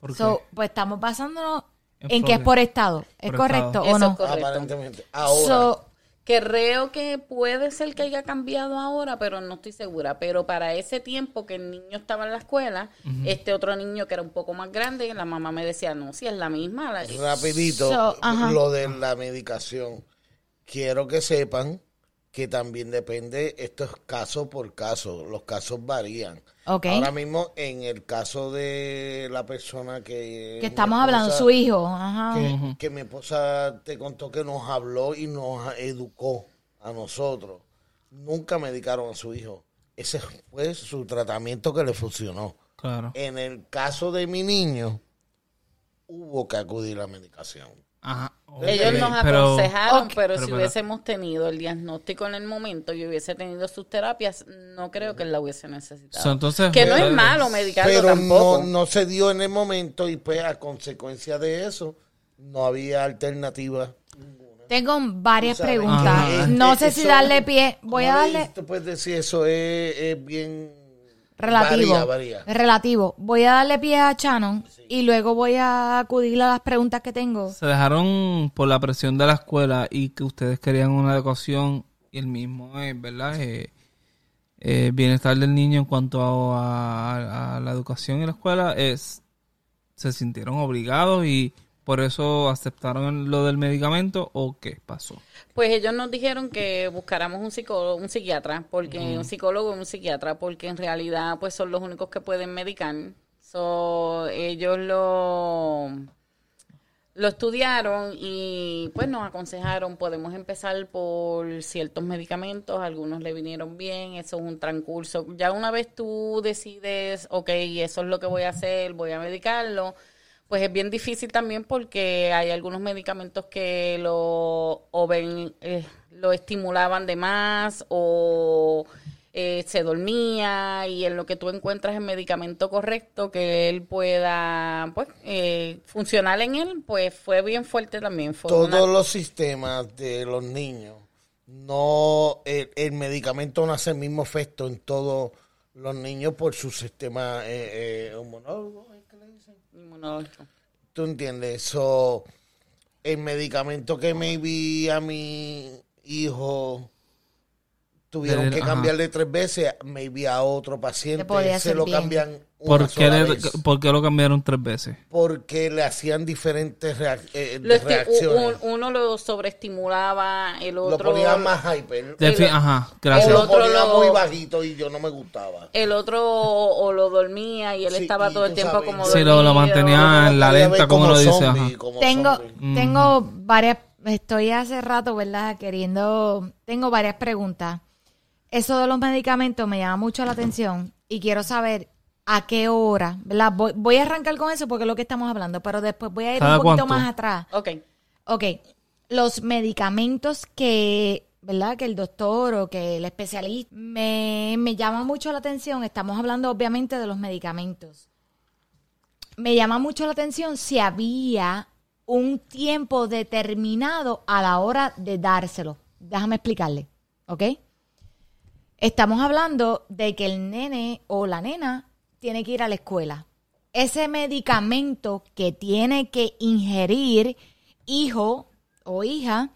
¿Por qué? So, pues estamos basándonos En en, que es por estado. ¿Es Por correcto estado. o Eso no? es correcto. Aparentemente. Ahora, So, Creo que puede ser que haya cambiado ahora, pero no estoy segura. Pero para ese tiempo que el niño estaba en la escuela, este otro niño que era un poco más grande, la mamá me decía, no, si es la misma. la- rapidito, So, lo de la medicación. Quiero que sepan que también depende, esto es caso por caso, los casos varían. Ahora mismo, en el caso de la persona que... que estamos hablando, su hijo. Ajá. que, que mi esposa te contó que nos habló y nos educó a nosotros. Nunca medicaron a su hijo. Ese fue su tratamiento que le funcionó. Claro. En el caso de mi niño, hubo que acudir a la medicación. Ajá. Ellos Ok, nos aconsejaron, pero, Pero, si pero- hubiésemos tenido el diagnóstico en el momento y hubiese tenido sus terapias, no creo que él la hubiese necesitado. So, entonces, que no es malo medicarlo Pero tampoco. no, no se dio en el momento y pues a consecuencia de eso no había alternativa. Tengo varias preguntas. eh, no eh, sé si darle pie. Voy a ¿Cómo le- darle Tú puedes decir eso es, es bien... relativo. Varía, varía. Relativo. Voy a darle pie a Shannon y luego voy a acudir a las preguntas que tengo. Se dejaron por la presión de la escuela y que ustedes querían una educación y el mismo es, ¿verdad? Eh, eh, bienestar del niño en cuanto a, a- a la educación en la escuela es se sintieron obligados y por eso aceptaron lo del medicamento o qué pasó. Pues ellos nos dijeron que buscáramos un psicólogo, un psiquiatra, porque un psicólogo y un psiquiatra, porque en realidad pues son los únicos que pueden medicar. So, ellos lo lo estudiaron y pues nos aconsejaron, podemos empezar por ciertos medicamentos, algunos le vinieron bien, eso es un transcurso. Ya una vez tú decides, ok, eso es lo que voy a hacer, voy a medicarlo, pues es bien difícil también porque hay algunos medicamentos que lo, o ven, eh, lo estimulaban de más o eh, se dormía y en lo que tú encuentras el medicamento correcto que él pueda pues eh, funcionar en él, pues fue bien fuerte también. Fue Todos una- los sistemas de los niños, no el, el medicamento no hace el mismo efecto en todos los niños por su sistema eh, eh, inmunológico. ¿Tú entiendes? So, el medicamento que maybe a mi hijo tuvieron que ajá. cambiarle tres veces, maybe a otro paciente se lo bien. cambian una ¿Por qué, sola le- vez. por qué lo cambiaron tres veces? Porque le hacían diferentes reac- eh, Lo esti- reacciones. un- uno lo sobreestimulaba, el lo otro ponían más hyper. Defi- El- ajá, gracias. el lo otro ponía lo- muy bajito y yo no me gustaba. el otro o lo dormía y él Sí, estaba y todo el tiempo sabes, como Sí, lo- lo mantenía en la lenta, veía como lo dice. zombie, ajá. como Tengo, zombie. tengo varias, estoy hace rato, ¿verdad? Queriendo, tengo varias preguntas. Eso de los medicamentos me llama mucho la atención y quiero saber a qué hora, ¿verdad? Voy, voy a arrancar con eso porque es lo que estamos hablando, pero después voy a ir ¿Cada un poquito cuánto? más atrás. Ok. Ok, los medicamentos que ¿verdad? Que el doctor o que el especialista. Me, me llama mucho la atención, estamos hablando obviamente de los medicamentos. Me llama mucho la atención si había un tiempo determinado a la hora de dárselo. Déjame explicarle, ¿ok? Estamos hablando de que el nene o la nena tiene que ir a la escuela. Ese medicamento que tiene que ingerir hijo o hija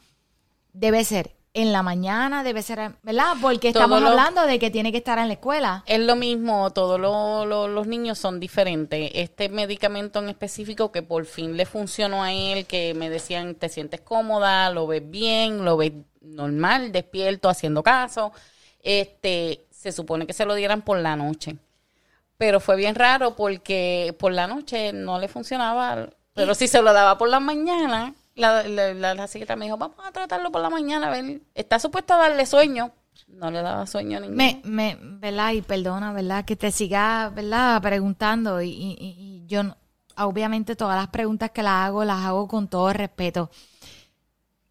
debe ser en la mañana, debe ser, ¿verdad? Porque Todo estamos lo- hablando de que tiene que estar en la escuela. Es lo mismo, todos lo- lo- los niños son diferentes. Este medicamento en específico que por fin le funcionó a él, que me decían, te sientes cómoda, lo ves bien, lo ves normal, despierto, haciendo caso, este, se supone que se lo dieran por la noche. Pero fue bien raro porque por la noche no le funcionaba, pero si se lo daba por la mañana, la, la, la, la psiquiatra me dijo, vamos a tratarlo por la mañana, a ver, está supuesto a darle sueño. No le daba sueño a ninguno. Me, me, ¿verdad? Y perdona, ¿verdad? Que te siga, ¿verdad? Preguntando y, y- y- yo, obviamente todas las preguntas que las hago, las hago con todo respeto.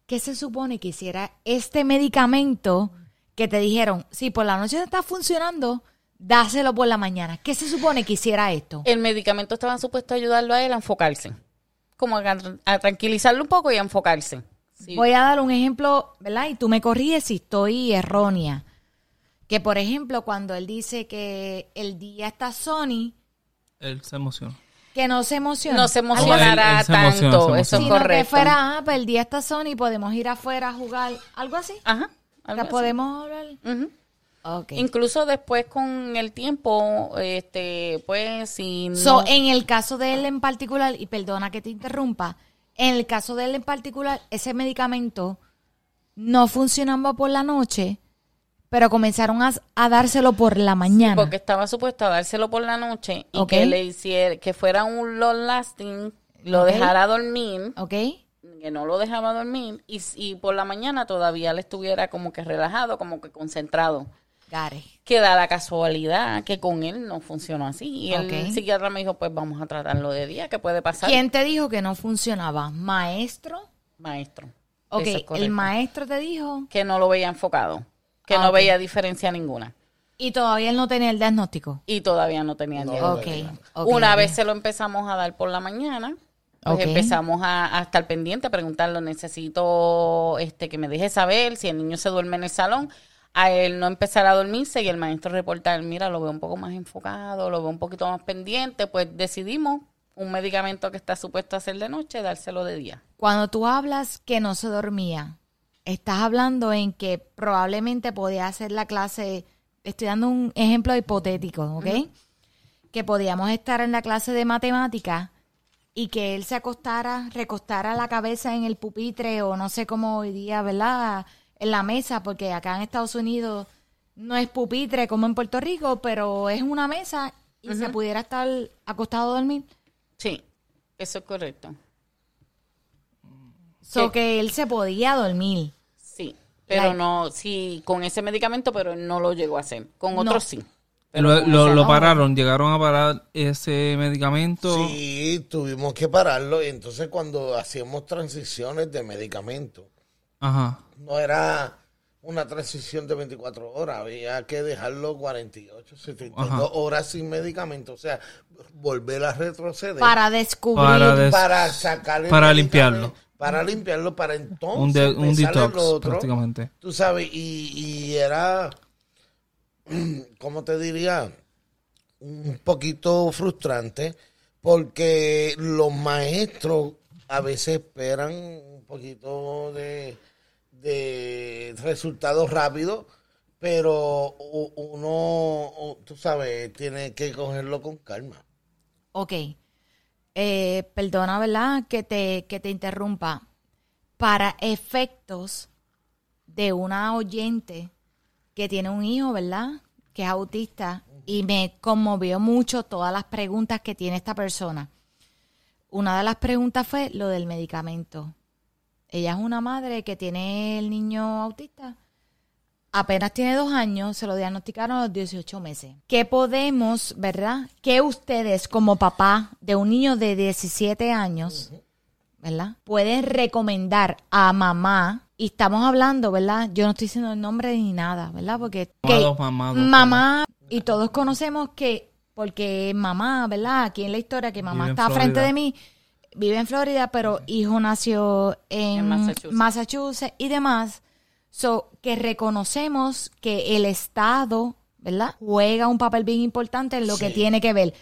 ¿Qué se supone que hiciera este medicamento que te dijeron, si por la noche no está funcionando, dáselo por la mañana? ¿Qué se supone que hiciera esto? el medicamento estaba supuesto a ayudarlo a él a enfocarse. Como a, a tranquilizarlo un poco y a enfocarse. Sí. Voy a dar un ejemplo, ¿verdad? Y tú me corriges si estoy errónea. Que, por ejemplo, cuando él dice que el día está Sony, Él se emociona. que no se emociona. no se emocionará él se emociona, tanto, eso es Sino que correcto. fuera, ah, pues el día está Sony, podemos ir afuera a jugar, algo así. Ajá. Así. podemos hablar. Incluso después con el tiempo, este, pues si no... So, en el caso de él en particular, y perdona que te interrumpa, en el caso de él en particular, ese medicamento no funcionaba por la noche, pero comenzaron a, a dárselo por la mañana. Porque estaba supuesto a dárselo por la noche y que le hiciera, que fuera un long lasting, lo dejara dormir, ¿Ok? Que no lo dejaba dormir, y, y por la mañana todavía le estuviera como que relajado, como que concentrado. Gare. que da la casualidad que con él no funcionó así. Y el psiquiatra me dijo, pues vamos a tratarlo de día, ¿qué puede pasar? ¿Quién te dijo que no funcionaba? ¿Maestro? Maestro. Ok, es el maestro te dijo Que no lo veía enfocado, que no veía diferencia ninguna. y todavía él no tenía el diagnóstico. Y todavía no tenía el No, diagnóstico. Ok. ok, Una vez se lo empezamos a dar por la mañana, pues empezamos a, a estar pendiente, a preguntarlo, necesito este que me deje saber si el niño se duerme en el salón. A él no empezar a dormirse y el maestro reportar, mira, lo veo un poco más enfocado, lo veo un poquito más pendiente, pues decidimos un medicamento que está supuesto a ser de noche, dárselo de día. Cuando tú hablas que no se dormía, estás hablando en que probablemente podía hacer la clase, estoy dando un ejemplo hipotético, ¿ok? Que podíamos estar en la clase de matemáticas y que él se acostara, recostara la cabeza en el pupitre o no sé cómo hoy día, ¿verdad? En la mesa, porque acá en Estados Unidos no es pupitre como en Puerto Rico, pero es una mesa y se pudiera estar acostado a dormir. Sí, eso es correcto. So que él se podía dormir. Sí, pero Like- no, sí, con ese medicamento, pero no lo llegó a hacer. Con No. otros sí. Lo, lo- pararon, llegaron a parar ese medicamento. Sí, tuvimos que pararlo. Y entonces cuando hacíamos transiciones de medicamentos, Ajá. no era una transición de 24 horas, había que dejarlo 48, 72 Ajá. horas sin medicamento. O sea, volver a retroceder Para descubrir. Para des- para sacar el para medicamento, limpiarlo. Para limpiarlo, para entonces un, de- un detox, otro. prácticamente. Tú sabes, y, y era, ¿cómo te diría? Un poquito frustrante porque los maestros a veces esperan un poquito de, de resultados rápidos, pero uno, tú sabes, tiene que cogerlo con calma. Ok. Eh, perdona, ¿verdad? Que te, que te interrumpa. Para efectos de una oyente que tiene un hijo, ¿verdad? Que es autista. Y me conmovió mucho todas las preguntas que tiene esta persona. Una de las preguntas fue lo del medicamento. Ella es una madre que tiene el niño autista. Apenas tiene dos años, se lo diagnosticaron a los 18 meses. ¿Qué podemos, verdad? ¿Qué ustedes como papá de un niño de 17 años, verdad? Pueden recomendar a mamá y estamos hablando, ¿verdad? Yo no estoy diciendo el nombre ni nada, ¿verdad? Porque que Mamados, mamados, mamá, y todos conocemos que, porque mamá, ¿verdad? Aquí en la historia, que mamá está frente de mí, vive en Florida, pero hijo nació en, En Massachusetts. Massachusetts y demás. So, que reconocemos que el Estado, ¿verdad? Juega un papel bien importante en lo que tiene que ver.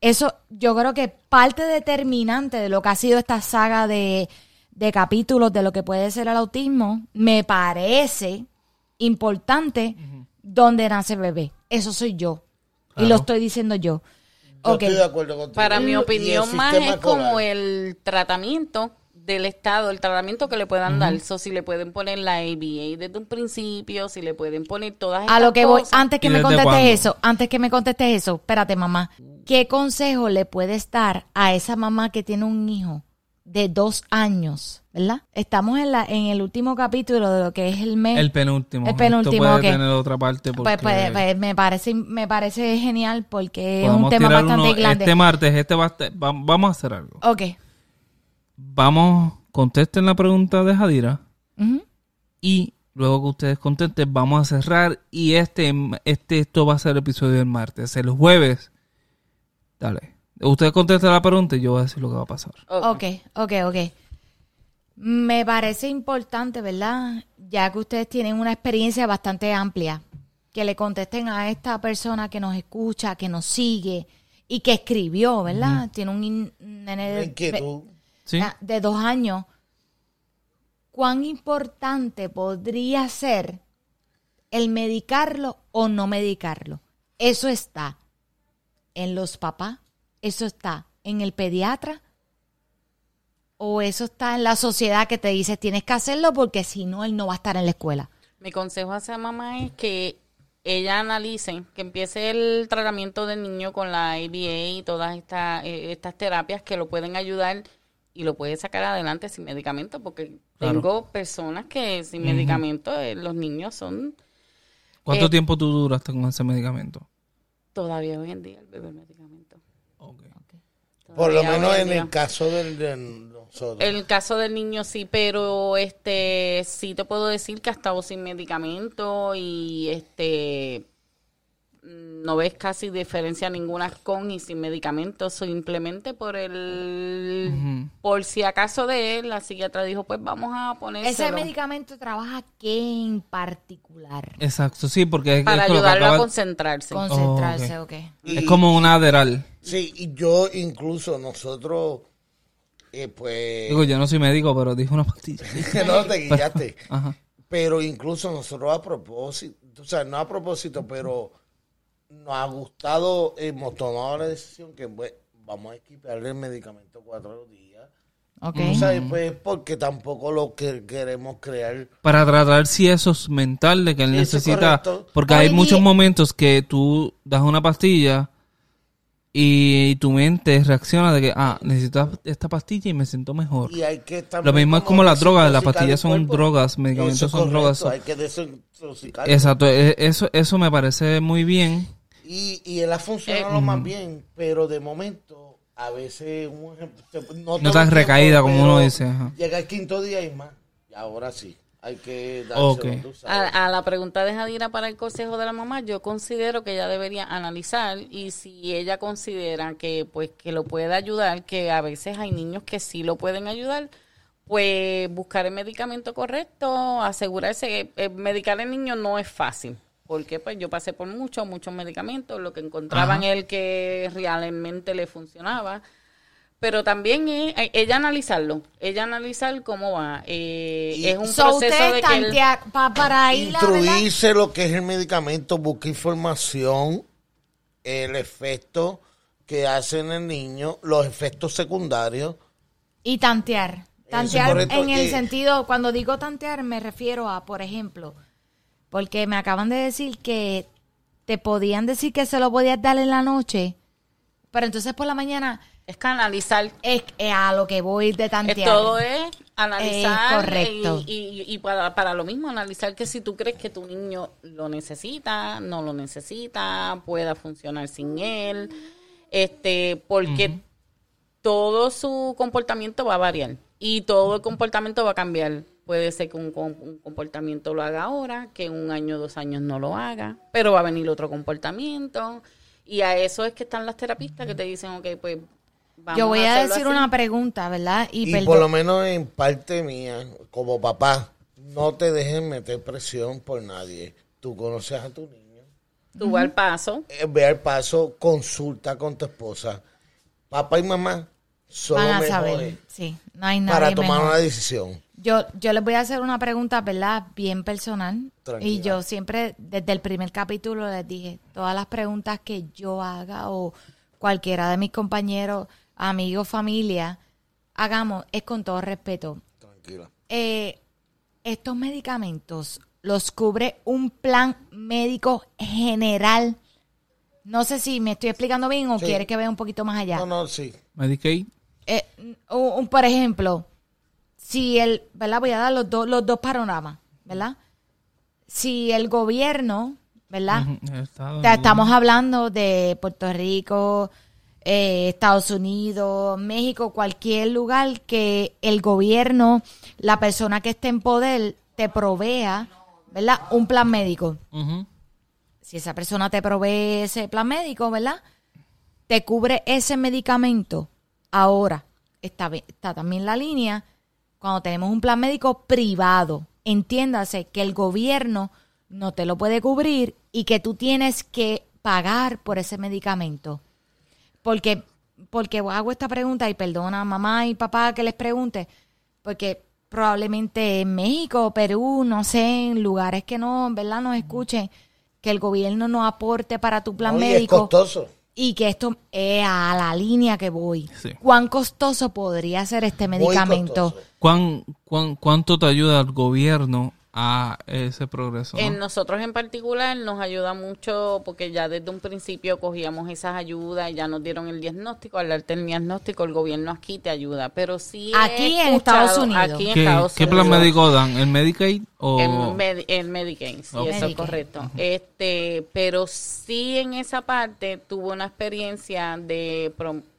Eso, yo creo que parte determinante de lo que ha sido esta saga de, de capítulos de lo que puede ser el autismo, me parece importante donde nace el bebé. Eso soy yo. Y lo estoy diciendo yo. Yo Ok. estoy de acuerdo contigo. Para mi opinión más es como el tratamiento del Estado, el tratamiento que le puedan dar. So, si le pueden poner la ABA desde un principio, si le pueden poner todas estas A lo que voy, cosas. antes que ¿Y me contestes cuándo? eso, antes que me contestes eso, espérate mamá, ¿qué consejo le puedes dar a esa mamá que tiene un hijo de dos años, verdad? Estamos en la en el último capítulo de lo que es el mes. El penúltimo. El penúltimo, Esto puede ok. tener otra parte porque pues, pues, pues, me parece me parece genial porque es un tema bastante uno grande. Este martes, este va va- vamos a hacer algo. Ok. Vamos, contesten la pregunta de Jadira y luego que ustedes contesten vamos a cerrar y este, este esto va a ser el episodio del martes. El jueves, dale. Usted contesta la pregunta y yo voy a decir lo que va a pasar. Ok, ok, ok. Me parece importante, ¿verdad? Ya que ustedes tienen una experiencia bastante amplia, que le contesten a esta persona que nos escucha, que nos sigue y que escribió, ¿verdad? Tiene un nene de dos años. ¿Cuán importante podría ser el medicarlo o no medicarlo? Eso está en los papás, eso está en el pediatra o eso está en la sociedad que te dice tienes que hacerlo porque si no él no va a estar en la escuela. Mi consejo a esa mamá es que ella analice, que empiece el tratamiento del niño con la ABA y todas estas, eh, estas terapias que lo pueden ayudar y lo puede sacar adelante sin medicamento, porque Claro. tengo personas que sin medicamento eh, los niños son ¿Cuánto eh, tiempo tú duraste con ese medicamento? todavía hoy en día el bebé medicamento. Por lo menos en el caso del, nosotros. El caso del niño sí, pero este sí te puedo decir que ha estado sin medicamento y este no ves casi diferencia ninguna con y sin medicamentos, simplemente por el por si acaso de él, la psiquiatra dijo, pues vamos a poner Ese medicamento trabaja qué en particular? Exacto, sí, porque es, para es, lo que ayudarlo a concentrarse. Concentrarse, ok. ok. Y- es como un Adderall. Sí, y yo incluso nosotros, eh, pues, Digo, yo no soy médico, pero dije una pastilla. no te guiaste. Ajá. Pero incluso nosotros a propósito, o sea, no a propósito, pero nos ha gustado, hemos tomado la decisión que pues, vamos a equiparle el medicamento cuatro días. Ok. O sea, pues porque tampoco lo que queremos crear. Para tratar si eso es mental de que él Sí, necesita. correcto. Porque hay muchos momentos que tú das una pastilla y tu mente reacciona de que, ah, necesito esta pastilla y me siento mejor. Y hay que Lo mismo es como las drogas, las pastillas son drogas, medicamentos son correcto, drogas. Hay que desintoxicar. Exacto, e- eso, eso me parece muy bien. Y, y él ha funcionado más bien, pero de momento, a veces, un ejemplo, te- no, No tan tiempo, recaída como uno dice. ajá. Llega el quinto día y más. Y ahora sí, hay que darse Ok. A, a la pregunta de Jadira para el consejo de la mamá, yo considero que ella debería analizar y si ella considera que pues que lo puede ayudar, que a veces hay niños que sí lo pueden ayudar, pues buscar el medicamento correcto, asegurarse que eh, medicar al niño no es fácil. Porque pues yo pasé por muchos, muchos medicamentos, lo que encontraban Ajá. el que realmente le funcionaba. Pero también es, eh, ella analizarlo, ella analizar cómo va. Eh, Y- es un So, proceso usted de que él- pa- para ir la Instruirse lo que es el medicamento, buscar información, el efecto que hace en el niño, los efectos secundarios. y tantear. Tantear en el eh. sentido, cuando digo tantear me refiero a, por ejemplo, porque me acaban de decir que te podían decir que se lo podías dar en la noche, pero entonces por la mañana Es que analizar. es es a lo que voy de Es tantear. todo es analizar. Es correcto. Y, y- y para, para lo mismo, analizar que si tú crees que tu niño lo necesita, no lo necesita, pueda funcionar sin él. Este, porque todo su comportamiento va a variar. Y todo el comportamiento va a cambiar. Puede ser que un, un comportamiento lo haga ahora, que un año o dos años no lo haga, pero va a venir otro comportamiento. Y a eso es que están las terapistas que te dicen, ok, pues vamos Yo voy a decir así. una pregunta, ¿verdad? Y, por lo menos en parte mía, como papá, no te dejes meter presión por nadie. Tú conoces a tu niño. Tú vas al paso. eh, Ve al paso, consulta con tu esposa. Papá y mamá son van los a mejores saber. Sí, no hay nadie para tomar mejor. una decisión. Yo, yo les voy a hacer una pregunta, ¿verdad? Bien personal. Tranquila. Y yo siempre, desde el primer capítulo, les dije, todas las preguntas que yo haga o cualquiera de mis compañeros, amigos, familia, hagamos, es con todo respeto. Tranquila. Eh, estos medicamentos los cubre un plan médico general. No sé si me estoy explicando bien o Sí. quieres que vea un poquito más allá. No, no, sí. Medicaid. Eh, un- un- por ejemplo, si el, ¿verdad? Voy a dar los, dos los dos panoramas, ¿verdad? Si el gobierno, ¿verdad? Estamos hablando de Puerto Rico, eh, Estados Unidos, México, cualquier lugar que el gobierno, la persona que esté en poder, te provea, ¿verdad? Un plan médico. Si esa persona te provee ese plan médico, ¿verdad? Te cubre ese medicamento. Ahora, está, está también la línea cuando tenemos un plan médico privado. Entiéndase que el gobierno no te lo puede cubrir y que tú tienes que pagar por ese medicamento. Porque, porque hago esta pregunta y perdona mamá y papá que les pregunte, porque probablemente en México, Perú, no sé, en lugares que no, ¿verdad? Nos escuchen, que el gobierno no aporte para tu plan y es médico costoso. Y que esto es a la línea que voy. Sí. ¿Cuán costoso podría ser este medicamento? ¿Cuán, cuán, ¿Cuánto te ayuda el gobierno a ese progreso? no? En nosotros en particular nos ayuda mucho porque ya desde un principio cogíamos esas ayudas y ya nos dieron el diagnóstico. Al darte el diagnóstico, el gobierno aquí te ayuda. Pero sí Aquí en Estados Unidos. Aquí en ¿Qué, Estados qué plan médico dan? ¿El Medicaid o...? El, Medi- el Medicaid, sí, eso es correcto. Este, pero sí en esa parte tuve una experiencia de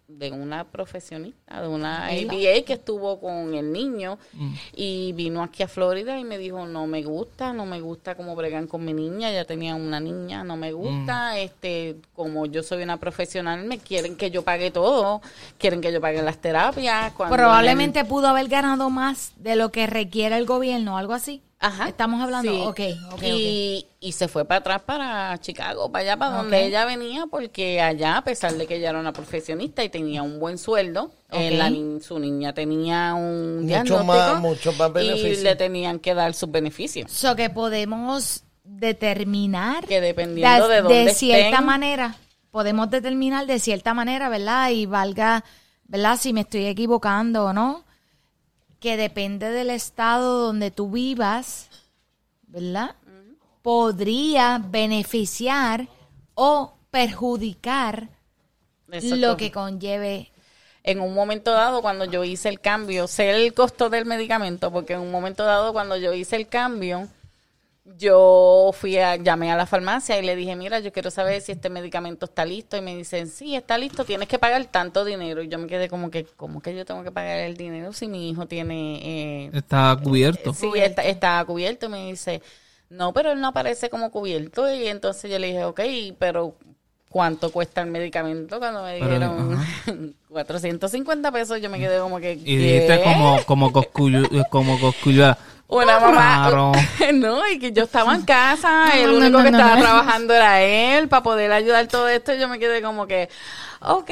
de una profesionista, de una ABA que estuvo con el niño y vino aquí a Florida y me dijo, no me gusta, no me gusta cómo bregan con mi niña, ya tenía una niña, no me gusta, este, como yo soy una profesional, me quieren que yo pague todo, quieren que yo pague las terapias. cuando Probablemente pudo haber ganado más de lo que requiere el gobierno, algo así. Ajá. Estamos hablando, Sí. ok, ok, y, y se fue para atrás, para Chicago, para allá, para donde ella venía, porque allá, a pesar de que ella era una profesionista y tenía un buen sueldo, eh, la su niña tenía un Mucho diagnóstico más- mucho más y beneficio. le tenían que dar sus beneficios. So que podemos determinar Que dependiendo de dónde cierta estén. manera, podemos determinar de cierta manera, ¿verdad? Y valga, ¿verdad? Si me estoy equivocando o no, que depende del estado donde tú vivas, ¿verdad? Podría beneficiar o perjudicar lo que conlleve. en un momento dado cuando yo hice el cambio, sé el costo del medicamento, porque en un momento dado cuando yo hice el cambio, yo fui a, llamé a la farmacia y le dije, mira, yo quiero saber si este medicamento está listo. Y me dicen, sí, está listo, tienes que pagar tanto dinero. Y yo me quedé como que, ¿cómo que yo tengo que pagar el dinero si mi hijo tiene... eh, Está cubierto. Sí, está, está cubierto. Y me dice, no, pero él no aparece como cubierto. Y entonces yo le dije, ok, pero ¿cuánto cuesta el medicamento? Cuando me Pero, dijeron 450 pesos, yo me quedé como que... Y dijiste ¿qué? como, como coscuyo, como coscuyo. Una mamá. Claro. No, y que yo estaba en casa, No, el único no, que estaba trabajando era él para poder ayudar todo esto. Y yo me quedé como que, ok,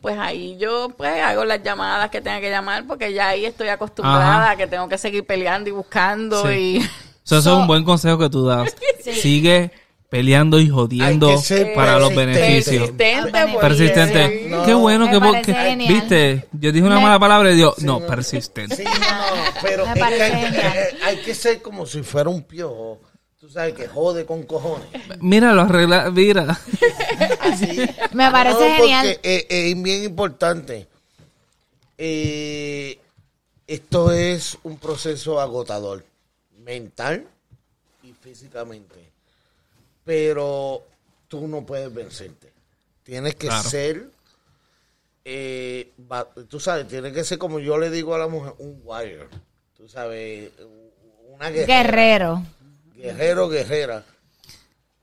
pues ahí yo pues hago las llamadas que tenga que llamar porque ya ahí estoy acostumbrada Ajá. a que tengo que seguir peleando y buscando Sí. y... So, eso So- es un buen consejo que tú das. Sigue peleando y jodiendo ser para los beneficios. Persistente, Persistente. Sí, no. Qué bueno Me que vos- que- viste. Yo dije una Me- mala palabra y digo, no, no. persistente. Sí, no, no, pero Me es que parece hay, genial. eh, hay que ser como si fuera un piojo. Tú sabes que jode con cojones. Mira, lo arregla, mira. Así. Me parece porque, genial. eh, es bien importante. Eh, esto es un proceso agotador, mental y físicamente. Pero tú no puedes vencerte. Tienes que Claro. ser, eh, va- tú sabes, tienes que ser como yo le digo a la mujer, un wire. tú sabes, una guerrera. Guerrero. Guerrero, guerrera.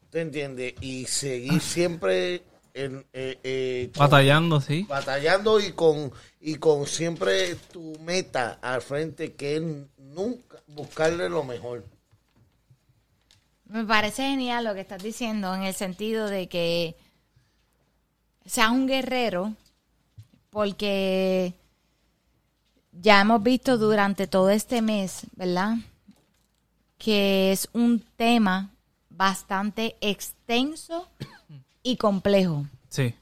¿Te entiendes? Y seguir siempre en, eh, eh, con- Batallando, sí. batallando y con y con siempre tu meta al frente que es nunca buscarle lo mejor. Me parece genial lo que estás diciendo en el sentido de que seas un guerrero porque ya hemos visto durante todo este mes, ¿verdad? Que es un tema bastante extenso y complejo. Sí.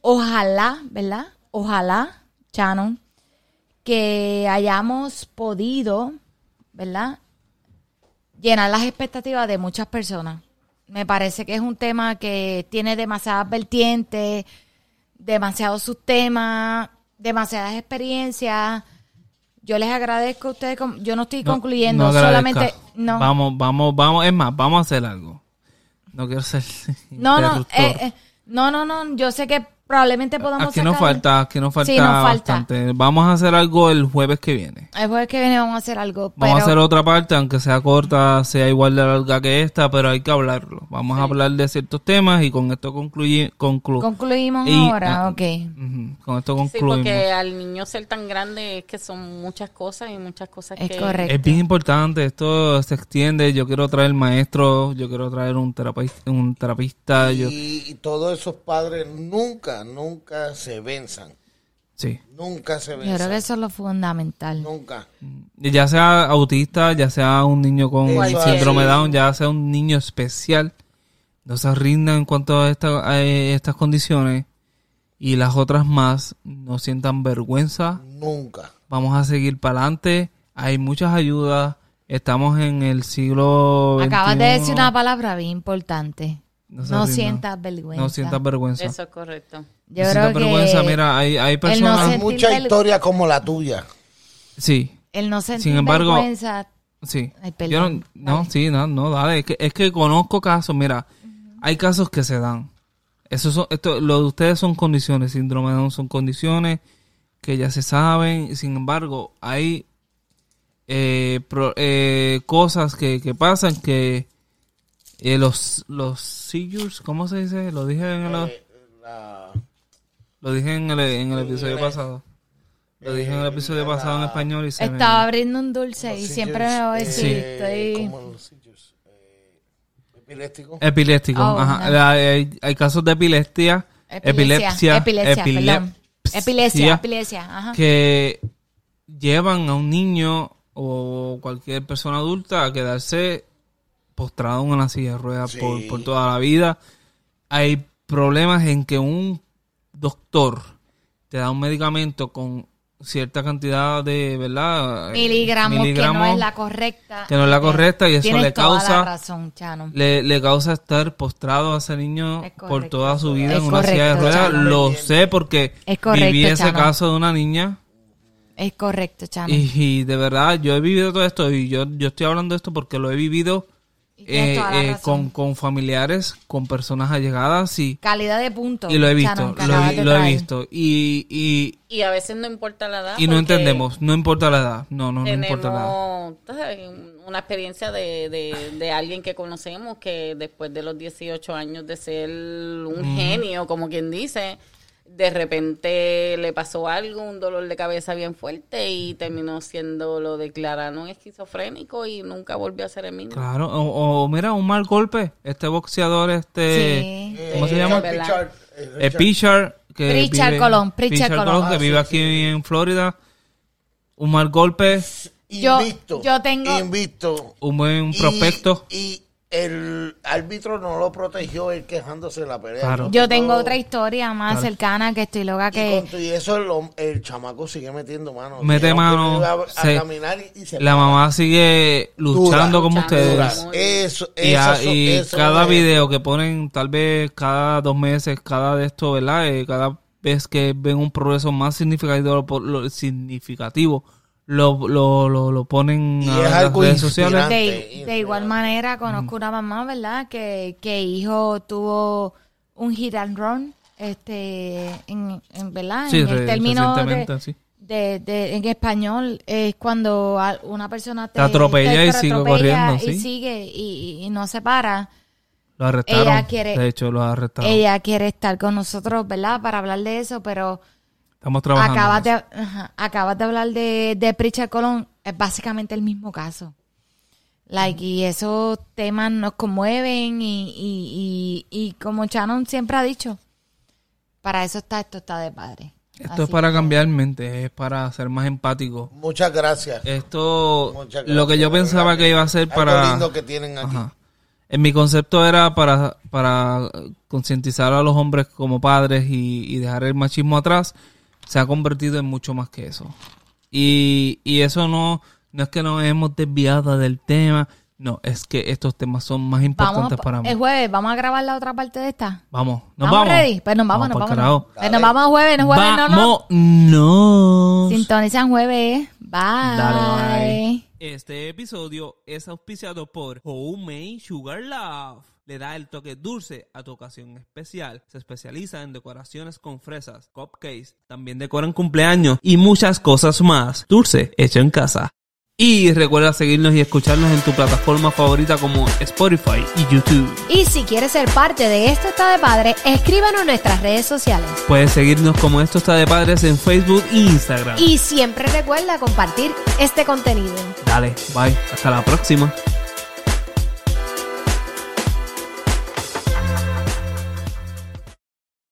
Ojalá, ¿verdad? Ojalá, Shannon, que hayamos podido, ¿verdad? Llenar las expectativas de muchas personas. Me parece que es un tema que tiene demasiadas vertientes, demasiados subtemas, demasiadas experiencias. Yo les agradezco a ustedes. Yo no estoy No- concluyendo, no solamente. No, Vamos, vamos, vamos. Es más, vamos a hacer algo. No quiero ser. no, no, eh, eh, no, no, no. Yo sé que probablemente podamos Aquí nos sacar- falta, aquí nos falta, Sí, nos falta. bastante. Vamos a hacer algo el jueves que viene. El jueves que viene vamos a hacer algo. Vamos pero- a hacer otra parte, aunque sea corta, sea igual de larga que esta, pero hay que hablarlo. Vamos a hablar de ciertos temas y con esto concluye, conclu Concluimos Y- ahora, ah, ok. Con esto Sí, concluimos. porque al niño ser tan grande es que son muchas cosas y muchas cosas Es que... correcto. Es bien importante, esto se extiende. Yo quiero traer maestros, yo quiero traer un terapista, un terapista. Yo, y todos esos padres nunca, nunca se venzan. sí. Nunca se Yo creo que venzan. eso es lo fundamental. Nunca. Ya sea autista, ya sea un niño con Cualquier- síndrome de Down, ya sea un niño especial, no se rindan en cuanto a, esta- a estas condiciones y las otras más no sientan vergüenza. Nunca. Vamos a seguir para adelante. Hay muchas ayudas. Estamos en el siglo Acabas de decir una palabra bien importante. No No, sientas vergüenza. No sientas vergüenza. Eso es correcto. Yo No creo sientas que vergüenza. Mira, hay, hay personas... Hay mucha historia como la tuya. Sí, el no sentir Sin embargo- vergüenza. Sí. Ay, Yo no, sí, no, no, dale. Es que, es que conozco casos, mira, hay casos que se dan. Eso son, esto, lo de ustedes son condiciones, síndrome de Down son condiciones que ya se saben. Sin embargo, hay eh, pro- eh, cosas que, que pasan que eh, los, los seizures, ¿cómo se dice? Lo dije en el, Eh, la- lo dije en el, en el episodio pasado. Lo dije en el episodio pasado en español y se me- Estaba abriendo un dulce y siempre me voy a decir, eh, estoy... como los seizures, eh, epilépticos. Epiléptico. Oh, ajá. no. Hay, hay casos de epilepsia. Epilepsia, epilepsia, perdón. Epilepsia, epilepsia, epilepsia, ajá. Que llevan a un niño o cualquier persona adulta a quedarse postrado en una silla de ruedas Sí. por, por toda la vida. Hay problemas en que un doctor te da un medicamento con cierta cantidad de, ¿verdad? Eh, Miligramos, que no es la correcta. que no es la correcta y eso le toda causa- la razón, Chano. le, le causa estar postrado a ese niño Es correcto. por toda su vida en una silla de ruedas. Chano. Lo sé porque Es correcto, viví ese Chano. caso de una niña Es correcto, Chano. y, y de verdad yo he vivido todo esto y yo, yo estoy hablando de esto porque lo he vivido eh, eh, con, con familiares, con personas allegadas y, Calidad de punto. y lo he visto, lo, he- lo visto y, y, Y a veces no importa la edad. y no entendemos, no importa la edad, no, no, no importa la edad. Una experiencia de, de, de alguien que conocemos que después de los 18 años de ser un genio, como quien dice, de repente le pasó algo, un dolor de cabeza bien fuerte y terminó siendo, lo declararon esquizofrénico y nunca volvió a ser el mismo. Claro, o, o mira, un mal golpe, este boxeador, este... Sí. ¿Cómo se Eh, llama? Richard, eh, Eh, Richard. Pichard, que Pritchard vive- Colón, Pritchard Pritchard Colón. que Ah, vive sí, aquí sí. en Florida. Un mal golpe, Yo- Invicto. yo tengo- Invicto. un buen Y- prospecto. Y, el árbitro no lo protegió él quejándose de la pelea. Claro. Yo tengo otra historia más Claro. cercana que estoy loca Y, que... con y eso el, el chamaco sigue metiendo mano. Mete mano, A, a se- caminar y, y se La para. mamá sigue luchando Dura, como ustedes. Eso, Y, a- esas son- y eso cada es- video que ponen, tal vez cada dos meses, cada de esto, ¿verdad? Eh, cada vez que ven un progreso más significativo, por- lo, significativo lo, lo, lo, lo ponen Y a las algo redes sociales. De, igual manera, conozco una mamá, ¿verdad? Que, que hijo tuvo un hit and run, este, en, en- ¿verdad? Sí, en el término de, sí. de, de- en español es cuando una persona te, Te atropella y sigue corriendo, y ¿sí? sigue y, y no se para. Lo arrestaron. Ella quiere- de hecho, lo arrestaron. Ella quiere estar con nosotros, ¿verdad? Para hablar de eso, pero Estamos trabajando. acabas de, ajá, acabas de hablar de, de Pritchard Colón, es básicamente el mismo caso. Like, y esos temas nos conmueven y, y, y, y como Shannon siempre ha dicho, para eso está esto está de padre. Esto Así es para que- cambiar mente, es para ser más empático. Muchas gracias. Esto, Muchas lo que yo pensaba que iba a ser Algo para... lindo que tienen aquí. Ajá. En mi concepto era para, para concientizar a los hombres como padres y, y dejar el machismo atrás. Se ha convertido en mucho más que eso. Y, y eso no, no es que nos hemos desviado del tema. No, es que estos temas son más Vamos, importantes para mí. el jueves, ¿vamos a grabar la otra parte de esta? Vamos, nos ¿Vamos vamos. ready? Pues nos vamos, nos pa'l vamos. Pues nos vamos jueves, nos jueves, no, no. Vámonos. Sintonizan jueves. Bye. Dale, bye. Este episodio es auspiciado por Homemade Sugar Love. Le da el toque dulce a tu ocasión especial. Se especializa en decoraciones con fresas, cupcakes, también decoran cumpleaños y muchas cosas más. Dulce hecho en casa. Y recuerda seguirnos y escucharnos en tu plataforma favorita como Spotify y YouTube. Y si quieres ser parte de Esto está de padre, escríbanos en nuestras redes sociales. Puedes seguirnos como Esto está de padres en Facebook e Instagram. Y siempre recuerda compartir este contenido. Dale, bye. Hasta la próxima.